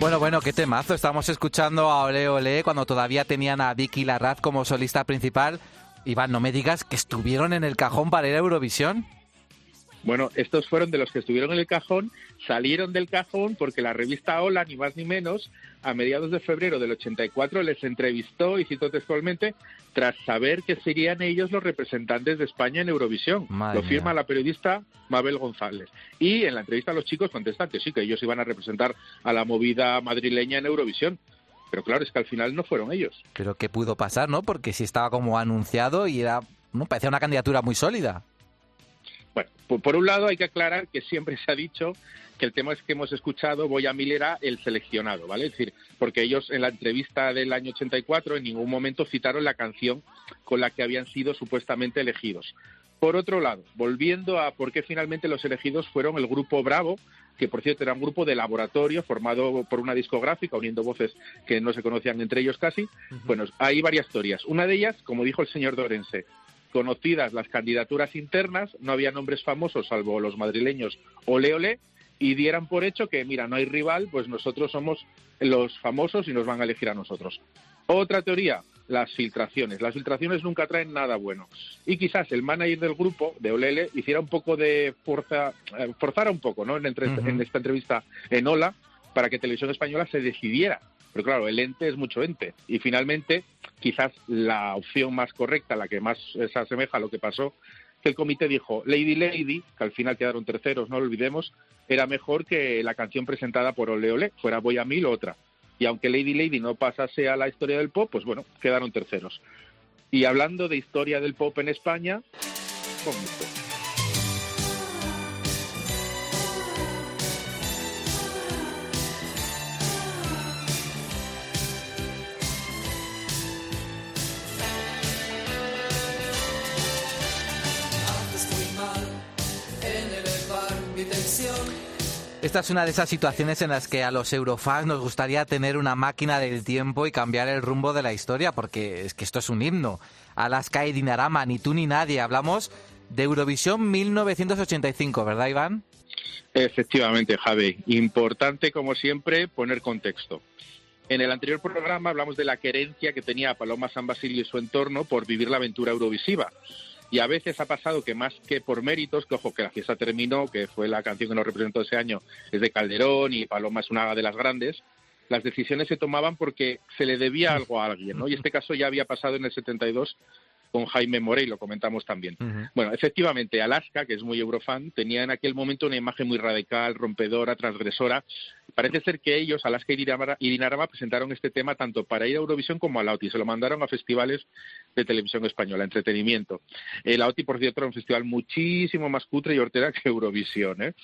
Bueno, bueno, qué temazo. Estamos escuchando a Ole Ole cuando todavía tenían a Vicky Larraz como solista principal. Iván, no me digas que estuvieron en el cajón para ir a Eurovisión. Bueno, estos fueron de los que estuvieron en el cajón, salieron del cajón porque la revista Hola, ni más ni menos, a mediados de febrero del 84 les entrevistó y citó textualmente tras saber que serían ellos los representantes de España en Eurovisión. Madre Lo firma mía. la periodista Mabel González. Y en la entrevista los chicos contestan que sí, que ellos iban a representar a la movida madrileña en Eurovisión. Pero claro, es que al final no fueron ellos. Pero qué pudo pasar, ¿no? Porque si estaba como anunciado y era no parecía una candidatura muy sólida. Bueno, por, por un lado hay que aclarar que siempre se ha dicho que el tema es que hemos escuchado Boya Mil era el seleccionado, ¿vale? Es decir, porque ellos en la entrevista del año 84 en ningún momento citaron la canción con la que habían sido supuestamente elegidos. Por otro lado, volviendo a por qué finalmente los elegidos fueron el grupo Bravo, que por cierto era un grupo de laboratorio formado por una discográfica uniendo voces que no se conocían entre ellos casi. Bueno, hay varias teorías. Una de ellas, como dijo el señor Dorense, conocidas las candidaturas internas, no había nombres famosos salvo los madrileños Ole Ole, y dieran por hecho que, mira, no hay rival, pues nosotros somos los famosos y nos van a elegir a nosotros. Otra teoría, las filtraciones. Las filtraciones nunca traen nada bueno. Y quizás el manager del grupo, de Olele, hiciera un poco de fuerza, eh, forzara un poco, ¿no? En, entre- en esta entrevista en Ola, para que Televisión Española se decidiera. Pero claro, el ente es mucho ente. Y finalmente, quizás la opción más correcta, la que más se asemeja a lo que pasó, que el comité dijo Lady Lady, que al final quedaron terceros, no lo olvidemos, era mejor que la canción presentada por Ole Ole, fuera Voy a Mil o otra. Y aunque Lady Lady no pasase a la historia del pop, pues bueno, quedaron terceros. Y hablando de historia del pop en España, con gusto. Esta es una de esas situaciones en las que a los eurofans nos gustaría tener una máquina del tiempo y cambiar el rumbo de la historia, porque es que esto es un himno. Alaska y Dinarama, ni tú ni nadie. Hablamos de Eurovisión 1985, ¿verdad, Iván? Efectivamente, Javi. Importante, como siempre, poner contexto. En el anterior programa hablamos de la querencia que tenía Paloma San Basilio y su entorno por vivir la aventura eurovisiva. Y a veces ha pasado que más que por méritos, que ojo, que la fiesta terminó, que fue la canción que nos representó ese año, es de Calderón y Paloma es una de las grandes, las decisiones se tomaban porque se le debía algo a alguien, ¿no? Y este caso ya había pasado en el 72 con Jaime Morey, lo comentamos también. Bueno, efectivamente, Alaska, que es muy eurofan, tenía en aquel momento una imagen muy radical, rompedora, transgresora. Parece ser que ellos, Alaska y Dinarama, presentaron este tema tanto para ir a Eurovisión como a la OTI. Se lo mandaron a festivales de televisión española, entretenimiento. Eh, la OTI, por cierto, era un festival muchísimo más cutre y hortera que Eurovisión. ¿eh?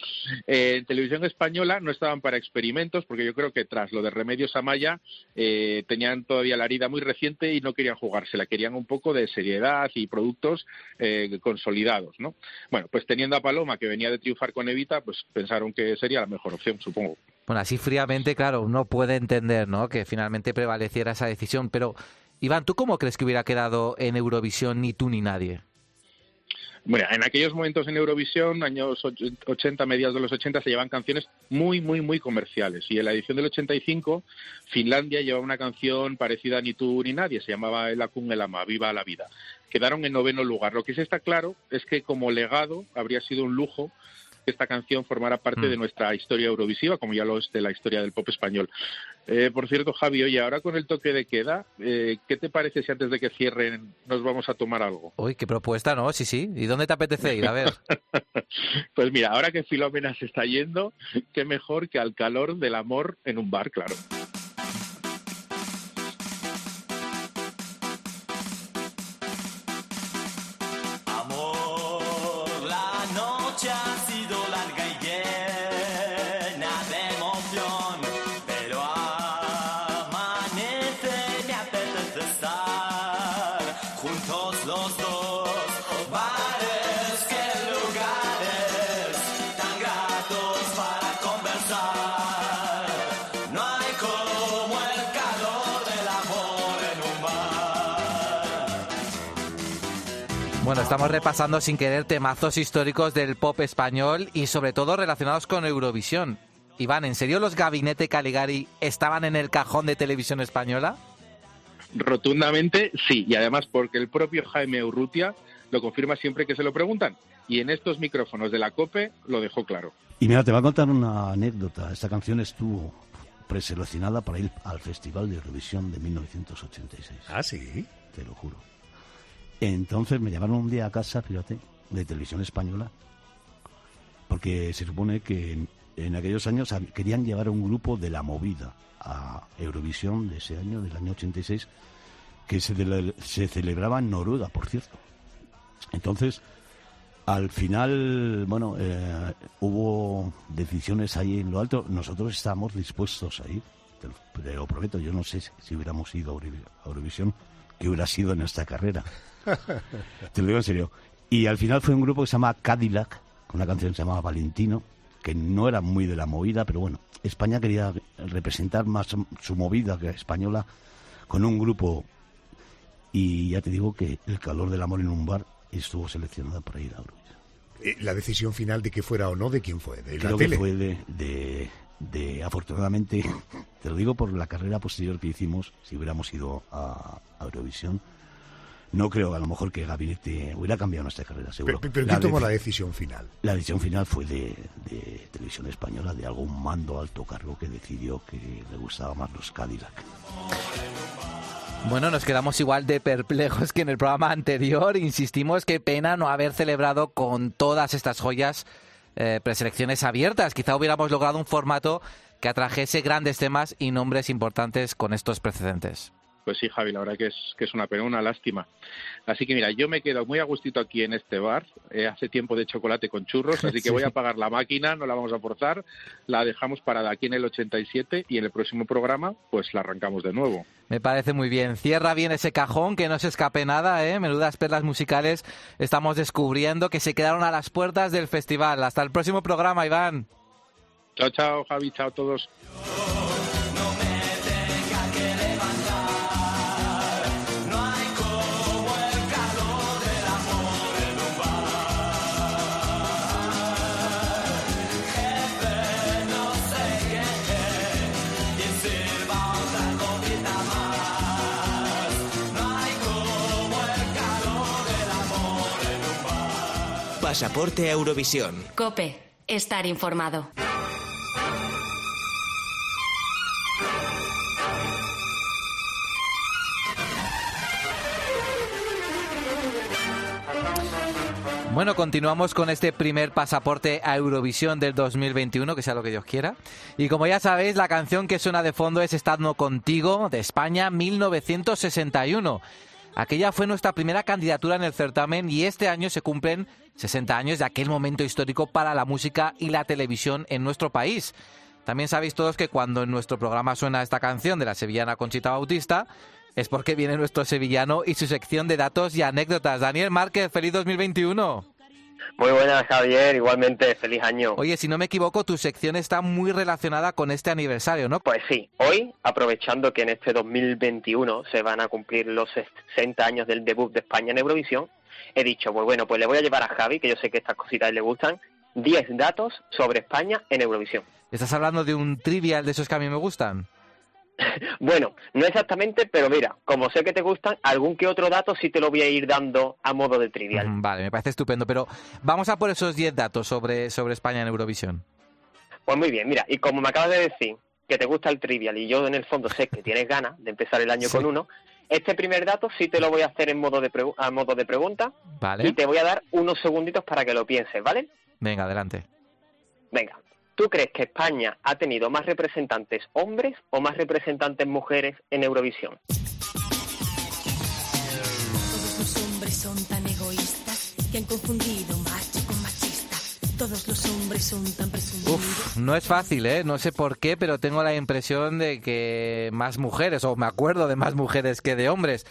Eh, en televisión española no estaban para experimentos, porque yo creo que tras lo de Remedios Amaya eh, tenían todavía la herida muy reciente y no querían jugársela, querían un poco de seriedad y productos eh, consolidados, ¿no? Bueno, pues teniendo a Paloma que venía de triunfar con Evita, pues pensaron que sería la mejor opción, supongo. Bueno, así fríamente, claro, uno puede entender, ¿no? Que finalmente prevaleciera esa decisión. Pero, Iván, ¿tú cómo crees que hubiera quedado en Eurovisión ni tú ni nadie? Bueno, en aquellos momentos en Eurovisión, años och- 80, mediados de los 80, se llevaban canciones muy, muy, muy comerciales. Y en la edición del 85, Finlandia llevaba una canción parecida a Ni tú ni nadie, se llamaba El Akun El Ama, Viva la Vida. Quedaron en noveno lugar. Lo que sí está claro es que como legado habría sido un lujo que esta canción formara parte de nuestra historia eurovisiva, como ya lo es de la historia del pop español. Eh, por cierto, Javi, oye, ahora con el toque de queda, eh, ¿qué te parece si antes de que cierren nos vamos a tomar algo? Uy, qué propuesta, ¿no? Sí, sí. ¿Y dónde te apetece ir? A ver. Pues mira, ahora que Filomena se está yendo, qué mejor que al calor del amor en un bar, claro. Estamos repasando sin querer temazos históricos del pop español y sobre todo relacionados con Eurovisión. Iván, ¿en serio los Gabinete Caligari estaban en el cajón de televisión española? Rotundamente sí, y además porque el propio Jaime Urrutia lo confirma siempre que se lo preguntan. Y en estos micrófonos de la COPE lo dejó claro. Y mira, te voy a contar una anécdota. Esta canción estuvo preseleccionada para ir al Festival de Eurovisión de 1986. Ah, sí. Te lo juro. Entonces me llamaron un día a casa, fíjate, de televisión española, porque se supone que en, aquellos años querían llevar un grupo de la movida a Eurovisión de ese año, del año 86, que se, de- se celebraba en Noruega, por cierto. Entonces, al final, bueno, eh, hubo decisiones ahí en lo alto. Nosotros estábamos dispuestos a ir, te lo, prometo. Yo no sé si, hubiéramos ido a a Eurovisión, que hubiera sido en esta carrera. Te lo digo en serio. Y al final fue un grupo que se llama Cadillac, con una canción que se llamaba Valentino, que no era muy de la movida, pero bueno, España quería representar más su movida que española con un grupo. Y ya te digo que el calor del amor en un bar estuvo seleccionada para ir a Eurovisión. Eh, La decisión final de que fuera o no, ¿de quién fue? ¿De la Creo que tele? fue de, de, de- afortunadamente, te lo digo por la carrera posterior que hicimos, si hubiéramos ido a, a Eurovisión, no creo a lo mejor que Gabinete hubiera cambiado nuestra carrera, seguro. Pero, pero La ¿quién tomó la decisión final? la decisión final fue de, de Televisión Española, de algún mando alto cargo que decidió que le gustaban más los Cadillac. Bueno, nos quedamos igual de perplejos que en el programa anterior. Insistimos que pena no haber celebrado con todas estas joyas eh, preselecciones abiertas. Quizá hubiéramos logrado un formato que atrajese grandes temas y nombres importantes con estos precedentes. Pues sí, Javi, la verdad que es, que es una pena, una lástima. Así que mira, yo me quedo muy a gustito aquí en este bar. Eh, hace tiempo de chocolate con churros, así que Sí. voy a apagar la máquina, no la vamos a forzar, la dejamos parada aquí en el 87 y en el próximo programa pues la arrancamos de nuevo. Me parece muy bien. Cierra bien ese cajón, que no se escape nada, ¿eh? Menudas perlas musicales estamos descubriendo que se quedaron a las puertas del festival. Hasta el próximo programa, Iván. Chao, chao, Javi, chao a todos. Pasaporte a Eurovisión. Cope, estar informado. Bueno, continuamos con este primer pasaporte a Eurovisión del 2021, que sea lo que Dios quiera. Y como ya sabéis, la canción que suena de fondo es Estando contigo, de España, 1961. Aquella fue nuestra primera candidatura en el certamen y este año se cumplen 60 años de aquel momento histórico para la música y la televisión en nuestro país. También sabéis todos que cuando en nuestro programa suena esta canción de la sevillana Conchita Bautista, es porque viene nuestro sevillano y su sección de datos y anécdotas. Daniel Márquez, feliz 2021. Muy buenas, Javier. Igualmente, feliz año. Oye, si no me equivoco, tu sección está muy relacionada con este aniversario, ¿no? Pues sí, hoy, aprovechando que en este 2021 se van a cumplir los 60 años del debut de España en Eurovisión, he dicho, pues bueno, pues le voy a llevar a Javi, que yo sé que estas cositas le gustan, 10 datos sobre España en Eurovisión. Estás hablando de un trivial de esos que a mí me gustan. Bueno, no exactamente, pero mira, como sé que te gustan, algún que otro dato sí te lo voy a ir dando a modo de trivial. Mm, Vale, me parece estupendo, pero vamos a por esos 10 datos sobre, sobre España en Eurovisión. Pues muy bien, mira, y como me acabas de decir que te gusta el trivial y yo en el fondo sé que tienes ganas de empezar el año Sí. con uno, este primer dato sí te lo voy a hacer en modo de a modo de pregunta Vale. y te voy a dar unos segunditos para que lo pienses, ¿vale? Venga, adelante. Venga, ¿tú crees que España ha tenido más representantes hombres o más representantes mujeres en Eurovisión? Todos los hombres son tan egoístas que han confundido macho con machista. Todos los hombres son tan presumidos. Uf, no es fácil, ¿eh? No sé por qué, pero tengo la impresión de que más mujeres, o me acuerdo de más mujeres que de hombres.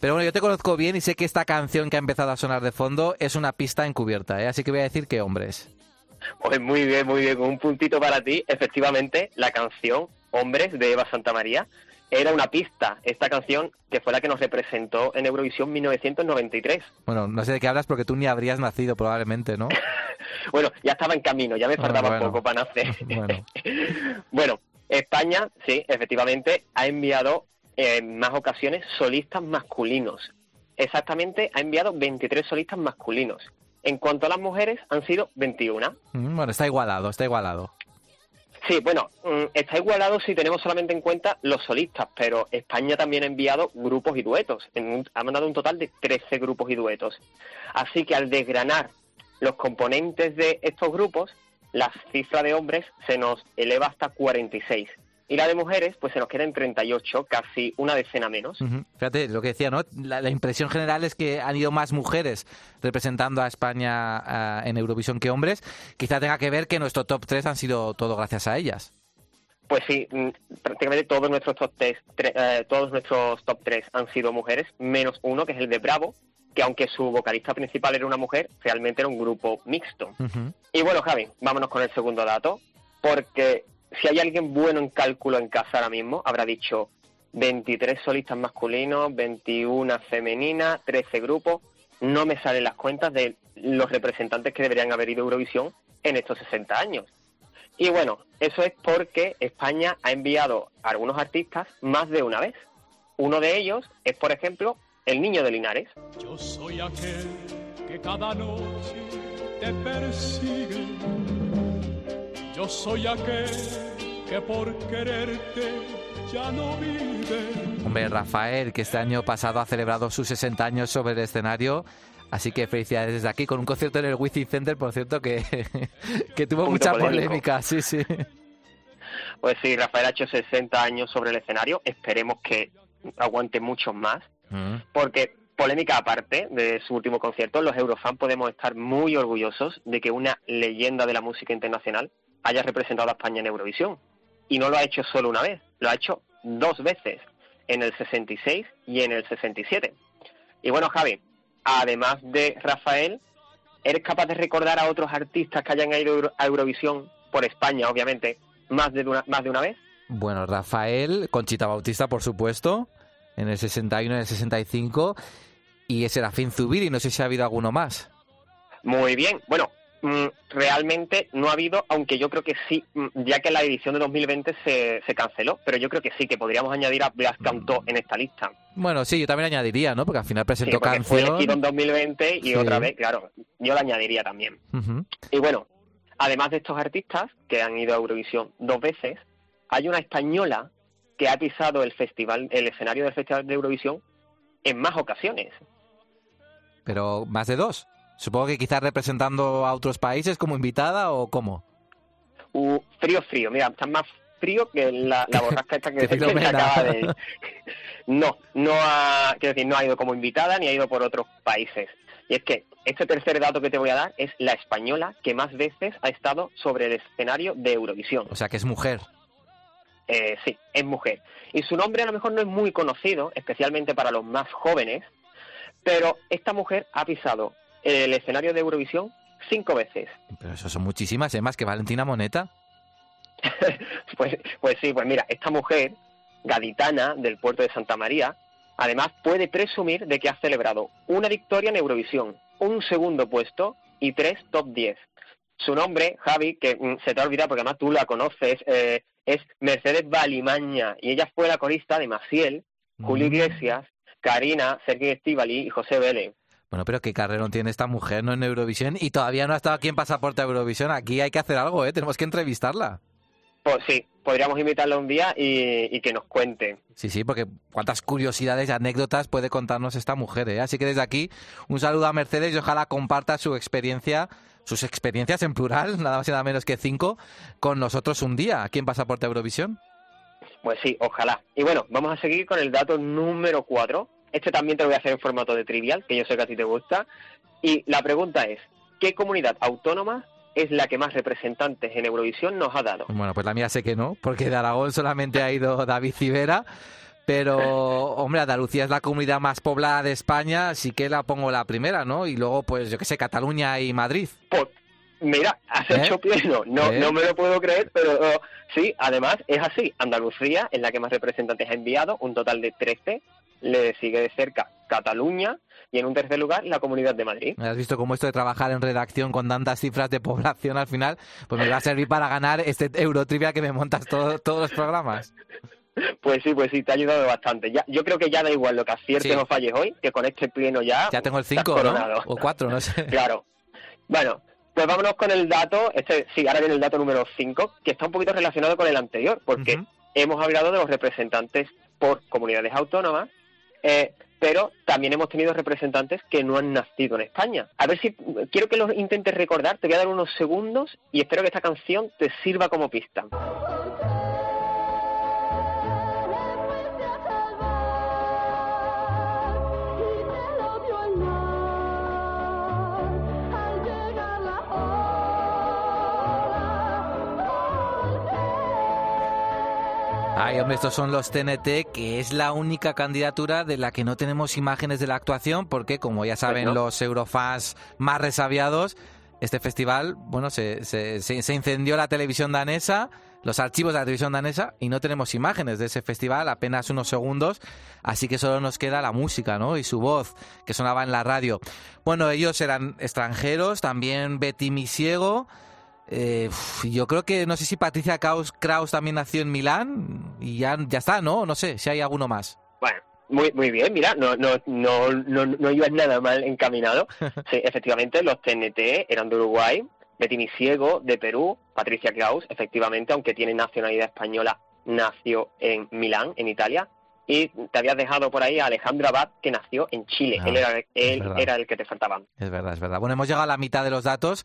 Pero bueno, yo te conozco bien y sé que esta canción que ha empezado a sonar de fondo es una pista encubierta, ¿eh? Así que voy a decir que hombres. Pues muy bien, muy bien, con un puntito para ti. Efectivamente, la canción Hombres de Eva Santamaría era una pista. Esta canción que fue la que nos representó en Eurovisión 1993. Bueno, no sé de qué hablas porque tú ni habrías nacido probablemente, ¿no? Bueno, ya estaba en camino, ya me Ah, faltaba bueno. poco para nacer. Bueno, Bueno, España, sí, efectivamente, ha enviado eh, en más ocasiones solistas masculinos. Exactamente, ha enviado 23 solistas masculinos. En cuanto a las mujeres, han sido 21. Mm, bueno, está igualado, está igualado. Sí, bueno, mm, está igualado si tenemos solamente en cuenta los solistas, pero España también ha enviado grupos y duetos. En un- ha mandado un total de 13 grupos y duetos. Así que al desgranar los componentes de estos grupos, la cifra de hombres se nos eleva hasta 46. Y la de mujeres, pues se nos queda en 38, casi una decena menos. Fíjate, lo que decía, ¿no? La, la impresión general es que han ido más mujeres representando a España en Eurovisión que hombres. Quizá tenga que ver que nuestro top 3 han sido todo gracias a ellas. Pues sí, mm, prácticamente todos nuestros top 3, todos nuestros top 3 han sido mujeres, menos uno, que es el de Bravo, que aunque su vocalista principal era una mujer, realmente era un grupo mixto. Y bueno, Javi, vámonos con el segundo dato, porque si hay alguien bueno en cálculo en casa ahora mismo, habrá dicho 23 solistas masculinos, 21 femeninas, 13 grupos. No me salen las cuentas de los representantes que deberían haber ido a Eurovisión en estos 60 años. Y bueno, eso es porque España ha enviado a algunos artistas más de una vez. Uno de ellos es, por ejemplo, el Niño de Linares. Yo soy aquel que cada noche te persigue. Yo soy aquel que por quererte ya no vive. Hombre, Rafael, que este año pasado ha celebrado sus 60 años sobre el escenario. Así que felicidades desde aquí, con un concierto en el Wizzing Center, por cierto, que, que tuvo Punto mucha polémico. polémica. Sí, sí. Pues sí, Rafael ha hecho 60 años sobre el escenario. Esperemos que aguante muchos más. Porque, polémica aparte de su último concierto, los Eurofans podemos estar muy orgullosos de que una leyenda de la música internacional haya representado a España en Eurovisión. Y no lo ha hecho solo una vez, lo ha hecho dos veces, en el 66 y en el 67. Y bueno, Javi, además de Rafael, ¿eres capaz de recordar a otros artistas que hayan ido a Euro- a Eurovisión por España, obviamente, más de una, más de una vez? Bueno, Rafael, Conchita Bautista, por supuesto, en el 61 y en el 65. Y Serafín Zubiri, no sé si ha habido alguno más. Muy bien. Bueno, realmente no ha habido, aunque yo creo que sí, mm, ya que la edición de 2020 se, se canceló, pero yo creo que sí, que podríamos añadir a Blas Cantó en esta lista. Bueno, sí, yo también añadiría, ¿no? Porque al final Sí, presentó fue canción. elegido en 2020 y Sí. otra vez, claro, yo la añadiría también. Y bueno, además de estos artistas que han ido a Eurovisión dos veces, hay una española que ha pisado el festival, el escenario del Festival de Eurovisión en más ocasiones. Pero más de dos. Supongo que quizás representando a otros países como invitada o cómo. Uh, frío, frío. Mira, está más frío que la, la borrasca esta que, Que que se acaba de... No, no ha, quiero decir, no ha ido como invitada ni ha ido por otros países. Y es que este tercer dato que te voy a dar es la española que más veces ha estado sobre el escenario de Eurovisión. O sea, que es mujer. Eh, sí, es mujer. Y su nombre a lo mejor no es muy conocido, especialmente para los más jóvenes, pero esta mujer ha pisado el escenario de Eurovisión cinco veces. Pero eso son muchísimas, ¿eh? Más que Valentina Moneta. Pues, pues sí, pues mira, esta mujer, gaditana del puerto de Santa María, además puede presumir de que ha celebrado una victoria en Eurovisión, un segundo puesto y tres top 10. Su nombre, Javi, que mm, se te ha olvidado porque además tú la conoces, eh, es Mercedes Balimaña y ella fue la corista de Maciel, Julio Iglesias, Karina, Sergio Estivali y José Vélez. Bueno, pero qué carrerón tiene esta mujer, ¿no? En Eurovisión y todavía no ha estado aquí en Pasaporte a Eurovisión. Aquí hay que hacer algo, ¿eh? Tenemos que entrevistarla. Pues sí, podríamos invitarla un día y, y que nos cuente. Sí, sí, porque cuántas curiosidades y anécdotas puede contarnos esta mujer, ¿eh? Así que desde aquí, un saludo a Mercedes y ojalá comparta su experiencia, sus experiencias en plural, nada más y nada menos que cinco, con nosotros un día aquí en Pasaporte a Eurovisión. Pues sí, ojalá. Y bueno, vamos a seguir con el dato número 4. Este también te lo voy a hacer en formato de trivial, que yo sé que a ti te gusta. Y la pregunta es, ¿qué comunidad autónoma es la que más representantes en Eurovisión nos ha dado? Bueno, pues la mía sé que no, porque de Aragón solamente ha ido David Civera. Pero, hombre, Andalucía es la comunidad más poblada de España, así que la pongo la primera, ¿no? Y luego, pues, yo qué sé, Cataluña y Madrid. Pues, mira, has ¿Eh? hecho pleno. No, ¿Eh? no me lo puedo creer, pero oh, sí, además es así. Andalucía es la que más representantes ha enviado, un total de 13. Le sigue de cerca Cataluña y en un tercer lugar la Comunidad de Madrid. ¿Has visto cómo esto de trabajar en redacción con tantas cifras de población al final? Pues me va a servir para ganar este Eurotrivia que me montas todo- todos los programas. Pues sí, pues sí, te ha ayudado bastante. Ya, yo creo que ya da igual lo que aciertes Sí. o falles hoy, que con este pleno ya... Ya tengo el estás 5, ¿no? O 4, no sé. Claro. Bueno, pues vámonos con el dato, este sí, ahora viene el dato número 5, que está un poquito relacionado con el anterior, porque hemos hablado de los representantes por comunidades autónomas, eh, pero también hemos tenido representantes que no han nacido en España. A ver si quiero que los intentes recordar, te voy a dar unos segundos y espero que esta canción te sirva como pista. Ay, hombre, estos son los TNT, que es la única candidatura de la que no tenemos imágenes de la actuación, porque como ya saben Pues no. los eurofans más resabiados, este festival, bueno, se, se, se- se incendió la televisión danesa, los archivos de la televisión danesa, y no tenemos imágenes de ese festival, apenas unos segundos, así que solo nos queda la música, ¿no? Y su voz, que sonaba en la radio. Bueno, ellos eran extranjeros, también Betty Misiego, eh, yo creo que no sé si Patricia Kraus, Kraus también nació en Milán y ya, ya está, ¿no? No sé si hay alguno más. Bueno, muy, muy bien, mira, no, no, no, no, no ibas nada mal encaminado. Sí, efectivamente, los TNT eran de Uruguay, Betty Misiego de Perú, Patricia Kraus, efectivamente, aunque tiene nacionalidad española, nació en Milán, en Italia. Y te habías dejado por ahí a Alejandro Abad, que nació en Chile. Ah, él era, él era el que te faltaba. Es verdad, es verdad. Bueno, hemos llegado a la mitad de los datos,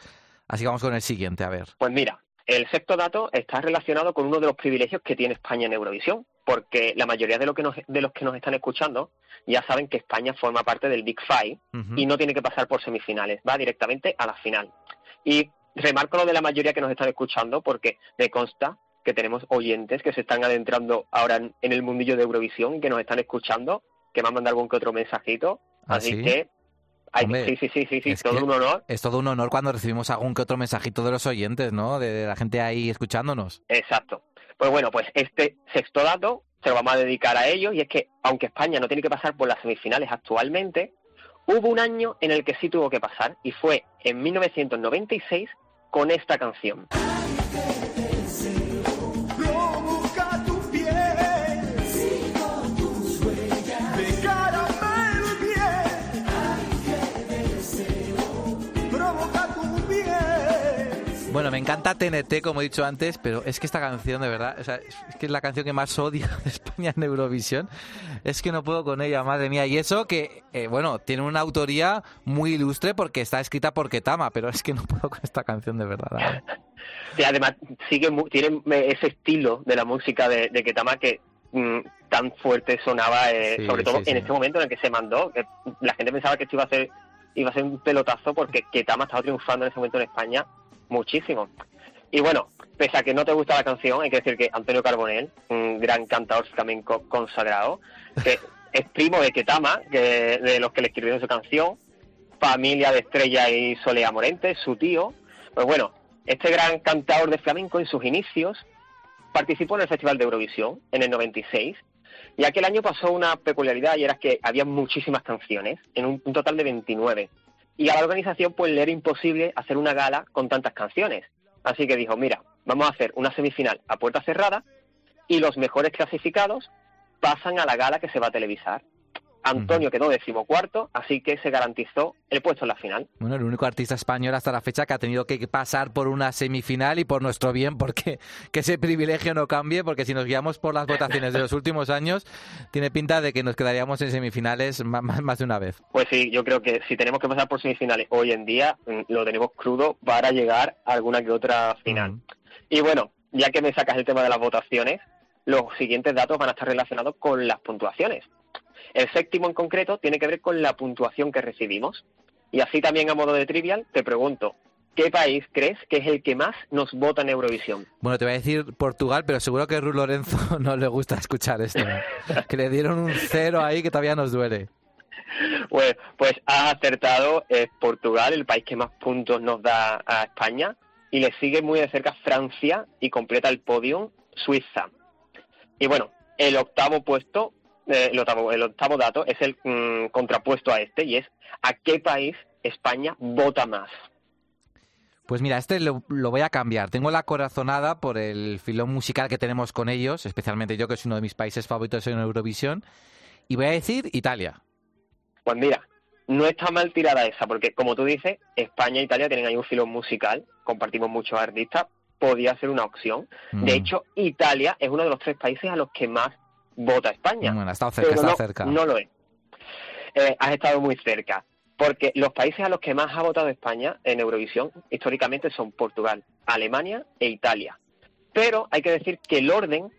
así que vamos con el siguiente, a ver. Pues mira, el sexto dato está relacionado con uno de los privilegios que tiene España en Eurovisión, porque la mayoría de, lo que nos- de los que nos están escuchando ya saben que España forma parte del Big Five y no tiene que pasar por semifinales, va directamente a la final. Y remarco lo de la mayoría que nos están escuchando porque me consta que tenemos oyentes que se están adentrando ahora en, en el mundillo de Eurovisión y que nos están escuchando, que me han mandado algún que otro mensajito. ¿Ah, Así sí? que, hay- Hombre, sí, sí, sí, sí, sí, es todo un honor. Es todo un honor cuando recibimos algún que otro mensajito de los oyentes, ¿no? De, de la gente ahí escuchándonos. Exacto. Pues bueno, pues este sexto dato se lo vamos a dedicar a ellos y es que aunque España no tiene que pasar por las semifinales actualmente, hubo un año en el que sí tuvo que pasar y fue en 1996 con esta canción. Me encanta TNT, como he dicho antes, pero es que esta canción, de verdad, o sea, es que es la canción que más odio de España en Eurovisión. Es que no puedo con ella, madre mía. Y eso que, eh, bueno, tiene una autoría muy ilustre porque está escrita por Ketama, pero es que no puedo con esta canción, de verdad. Y además sigue tiene eh, ese estilo de la música de, de Ketama que mm, tan fuerte sonaba, eh, Sí, sobre todo sí, sí. en este momento en el que se mandó. que la gente pensaba que esto iba a ser iba a ser un pelotazo porque Ketama estaba triunfando en ese momento en España muchísimo. Y bueno, pese a que no te gusta la canción, hay que decir que Antonio Carbonell, un gran cantador flamenco consagrado, que es primo de Ketama, que, de los que le escribieron su canción, familia de Estrella y Solea Morente, su tío. Pues bueno, este gran cantador de flamenco en sus inicios participó en el Festival de Eurovisión en el 96 y aquel año pasó una peculiaridad y era que había muchísimas canciones, en un, un total de 29. Y a la organización pues le era imposible hacer una gala con tantas canciones. Así que dijo, mira, vamos a hacer una semifinal a puerta cerrada y los mejores clasificados pasan a la gala que se va a televisar. Antonio quedó decimocuarto, así que se garantizó el puesto en la final. Bueno, el único artista español hasta la fecha que ha tenido que pasar por una semifinal y por nuestro bien, porque que ese privilegio no cambie, porque si nos guiamos por las votaciones de los últimos años, tiene pinta de que nos quedaríamos en semifinales más, de una vez. Pues sí, yo creo que si tenemos que pasar por semifinales hoy en día, mm, lo tenemos crudo para llegar a alguna que otra final. Y bueno, ya que me sacas el tema de las votaciones, los siguientes datos van a estar relacionados con las puntuaciones. El séptimo en concreto tiene que ver con la puntuación que recibimos. Y así también a modo de trivial, te pregunto, ¿qué país crees que es el que más nos vota en Eurovisión? Bueno, te voy a decir Portugal, pero seguro que a Lorenzo no le gusta escuchar esto. ¿no? que le dieron un cero ahí que todavía nos duele. Pues, pues has acertado, es Portugal, el país que más puntos nos da a España, y le sigue muy de cerca Francia y completa el podio Suiza. Y bueno, el octavo puesto, eh, el, octavo, el octavo dato es el mm, contrapuesto a este, y es ¿a qué país España vota más? Pues mira, este lo, lo voy a cambiar. Tengo la corazonada por el filón musical que tenemos con ellos, especialmente yo que es uno de mis países favoritos en Eurovisión. Y voy a decir Italia. Pues mira, no está mal tirada esa, porque como tú dices, España e Italia tienen ahí un filón musical, compartimos muchos artistas, podía ser una opción. De Mm. hecho, Italia es uno de los tres países a los que más vota España. Bueno, ha estado cerca, Pero ha no, estado cerca. No lo es. Eh, has estado muy cerca. Porque los países a los que más ha votado España en Eurovisión históricamente son Portugal, Alemania e Italia. Pero hay que decir que el orden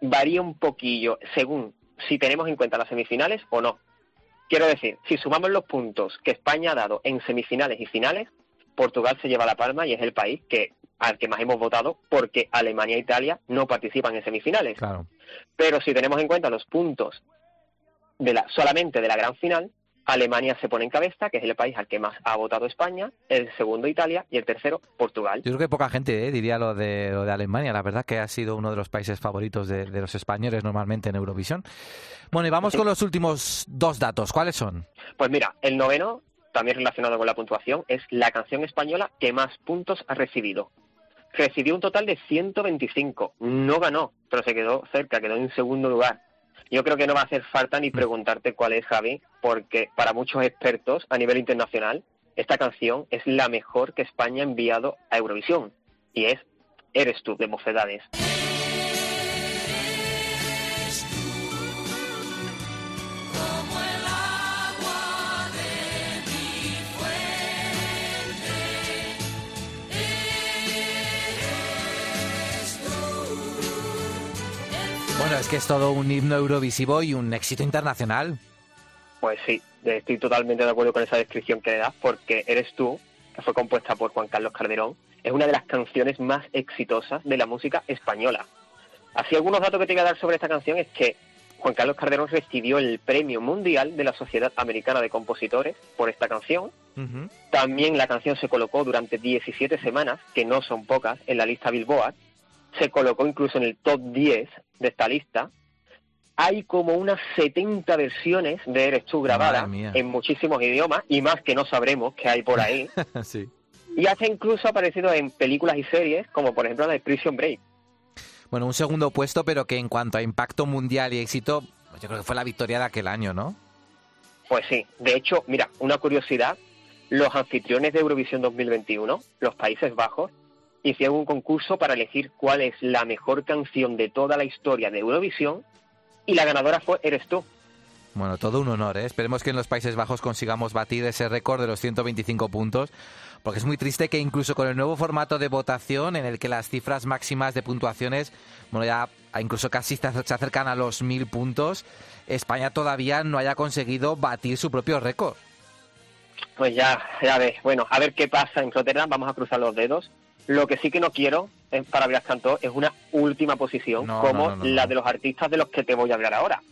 varía un poquillo según si tenemos en cuenta las semifinales o no. Quiero decir, si sumamos los puntos que España ha dado en semifinales y finales, Portugal se lleva la palma y es el país que al que más hemos votado, porque Alemania e Italia no participan en semifinales. Claro. Pero si tenemos en cuenta los puntos de la, solamente de la gran final, Alemania se pone en cabeza, que es el país al que más ha votado España, el segundo Italia y el tercero Portugal. Yo creo que poca gente eh, diría lo de, lo de Alemania. La verdad que ha sido uno de los países favoritos de, de los españoles normalmente en Eurovisión. Bueno, y vamos con los últimos dos datos. ¿Cuáles son? Pues mira, el noveno, también relacionado con la puntuación, es la canción española que más puntos ha recibido. Recibió un total de 125. No ganó, pero se quedó cerca, quedó en segundo lugar. Yo creo que no va a hacer falta ni preguntarte cuál es, Javi, porque para muchos expertos a nivel internacional, esta canción es la mejor que España ha enviado a Eurovisión. Y es Eres tú, de Mocedades. Bueno, es que es todo un himno eurovisivo y un éxito internacional. Pues sí, estoy totalmente de acuerdo con esa descripción que le das, porque Eres tú, que fue compuesta por Juan Carlos Calderón, es una de las canciones más exitosas de la música española. Así, algunos datos que te voy a dar sobre esta canción es que Juan Carlos Calderón recibió el Premio Mundial de la Sociedad Americana de Compositores por esta canción. También la canción se colocó durante 17 semanas, que no son pocas, en la lista Billboard. Se colocó incluso en el top 10 de esta lista. Hay como unas 70 versiones de Eres tú grabadas en muchísimos idiomas y más que no sabremos que hay por ahí. sí. y hace incluso aparecido en películas y series, como por ejemplo la de Prison Break. Bueno, un segundo puesto, pero que en cuanto a impacto mundial y éxito, pues yo creo que fue la victoria de aquel año, ¿no? Pues sí, de hecho, mira, una curiosidad, los anfitriones de Eurovisión 2021, los Países Bajos, hicieron un concurso para elegir cuál es la mejor canción de toda la historia de Eurovisión y la ganadora fue Eres tú. Bueno, todo un honor, ¿eh? Esperemos que en los Países Bajos consigamos batir ese récord de los 125 puntos, porque es muy triste que incluso con el nuevo formato de votación, en el que las cifras máximas de puntuaciones, bueno, ya incluso casi se acercan a los 1000 puntos, España todavía no haya conseguido batir su propio récord. Pues ya, ya ves. Bueno, a ver qué pasa en Rotterdam, vamos a cruzar los dedos. Lo que sí que no quiero eh, para Blas Cantó es una última posición No, como no, no, no, la de los artistas de los que te voy a hablar ahora.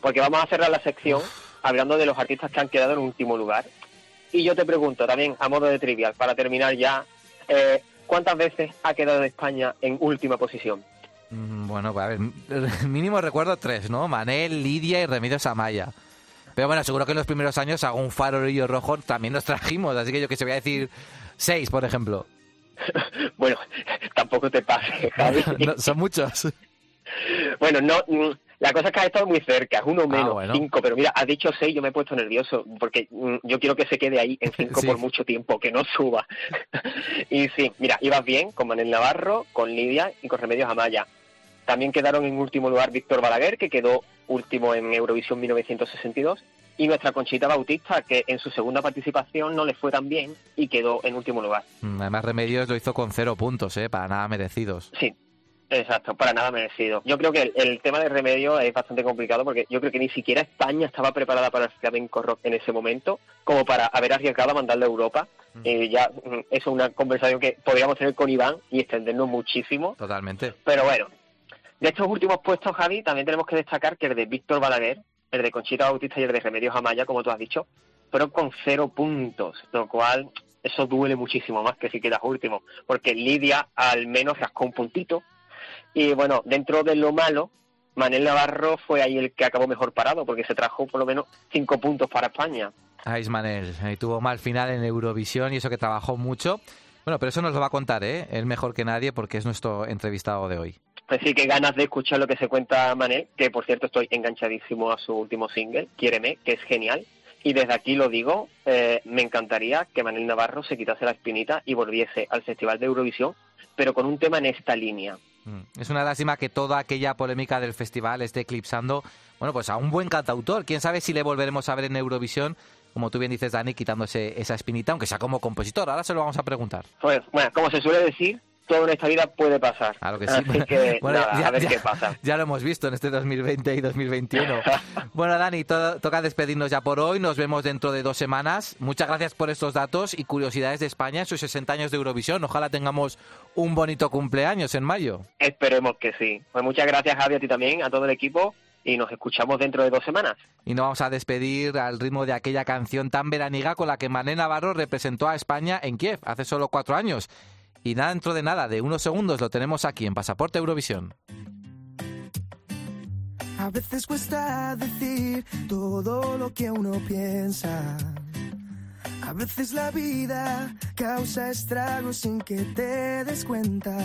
Porque vamos a cerrar la sección hablando de los artistas que han quedado en último lugar. Y yo te pregunto también, a modo de trivial, para terminar ya, eh, ¿cuántas veces ha quedado España en última posición? Mm, Bueno, pues a ver, mínimo recuerdo tres, ¿no? Manel, Lidia y Remedios Amaya. Pero bueno, seguro que en los primeros años algún farolillo rojo también nos trajimos, así que yo que se voy a decir seis, por ejemplo. Bueno, tampoco te pases, Javi. No, son muchos. Bueno, no, mm, la cosa es que has estado muy cerca, es uno menos, Ah, bueno. cinco, pero mira, has dicho seis, yo me he puesto nervioso, porque mm, yo quiero que se quede ahí en cinco Sí. por mucho tiempo, que no suba. y sí, mira, ibas bien con Manel Navarro, con Lidia y con Remedios Amaya. También quedaron en último lugar Víctor Balaguer, que quedó último en Eurovisión 1962, y nuestra Conchita Bautista, que en su segunda participación no le fue tan bien y quedó en último lugar. Mm, Además, Remedios lo hizo con cero puntos, ¿eh? Para nada merecidos. Sí, exacto, para nada merecido. Yo creo que el, el tema de remedio es bastante complicado porque yo creo que ni siquiera España estaba preparada para el flamenco rock en ese momento como para haber arriesgado a mandarle a Europa. Eh, ya mm, eso es una conversación que podríamos tener con Iván y extendernos muchísimo. Totalmente. Pero bueno, de estos últimos puestos, Javi, también tenemos que destacar que el de Víctor Balaguer, el de Conchita Bautista y el de Remedios Amaya, como tú has dicho, fueron con cero puntos, lo cual eso duele muchísimo más que si quedas último, porque Lidia al menos rascó un puntito. Y bueno, dentro de lo malo, Manel Navarro fue ahí el que acabó mejor parado, porque se trajo por lo menos cinco puntos para España. Ismanel, eh, tuvo mal final en Eurovisión y eso que trabajó mucho. Bueno, pero eso nos lo va a contar, ¿eh? Él mejor que nadie porque es nuestro entrevistado de hoy. Así que ganas de escuchar lo que se cuenta Manel, que por cierto estoy enganchadísimo a su último single, Quiéreme, que es genial. Y desde aquí lo digo, eh, me encantaría que Manel Navarro se quitase la espinita y volviese al Festival de Eurovisión, pero con un tema en esta línea. Mm. Es una lástima que toda aquella polémica del festival esté eclipsando, bueno, pues a un buen cantautor. Quién sabe si le volveremos a ver en Eurovisión, como tú bien dices, Dani, quitándose esa espinita, aunque sea como compositor. Ahora se lo vamos a preguntar. Pues, bueno, como se suele decir, todo en esta vida puede pasar. Claro que sí. Así que, Bueno, nada, ya- a ver ya- qué pasa. Ya lo hemos visto en este 2020 y 2021. bueno, Dani, to- toca despedirnos ya por hoy. Nos vemos dentro de dos semanas. Muchas gracias por estos datos y curiosidades de España en sus 60 años de Eurovisión. Ojalá tengamos un bonito cumpleaños en mayo. Esperemos que sí. Pues muchas gracias, Javi, a ti también, a todo el equipo, y nos escuchamos dentro de dos semanas. Y nos vamos a despedir al ritmo de aquella canción tan veraniega con la que Mané Navarro representó a España en Kiev hace solo cuatro años. Y nada dentro de nada, de unos segundos lo tenemos aquí en Pasaporte Eurovisión. A veces cuesta decir todo lo que uno piensa. A veces la vida causa estragos sin que te des cuenta.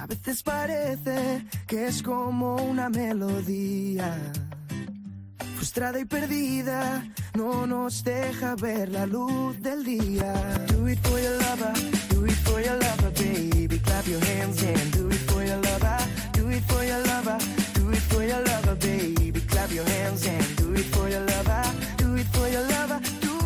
A veces parece que es como una melodía. Frustrada y perdida, no nos deja ver la luz del día. Do it for your lover, do it for your lover, baby. Clap your hands and do it for your lover, do it for your lover, do it for your lover, baby. Clap your hands and do it for your lover, do it for your lover.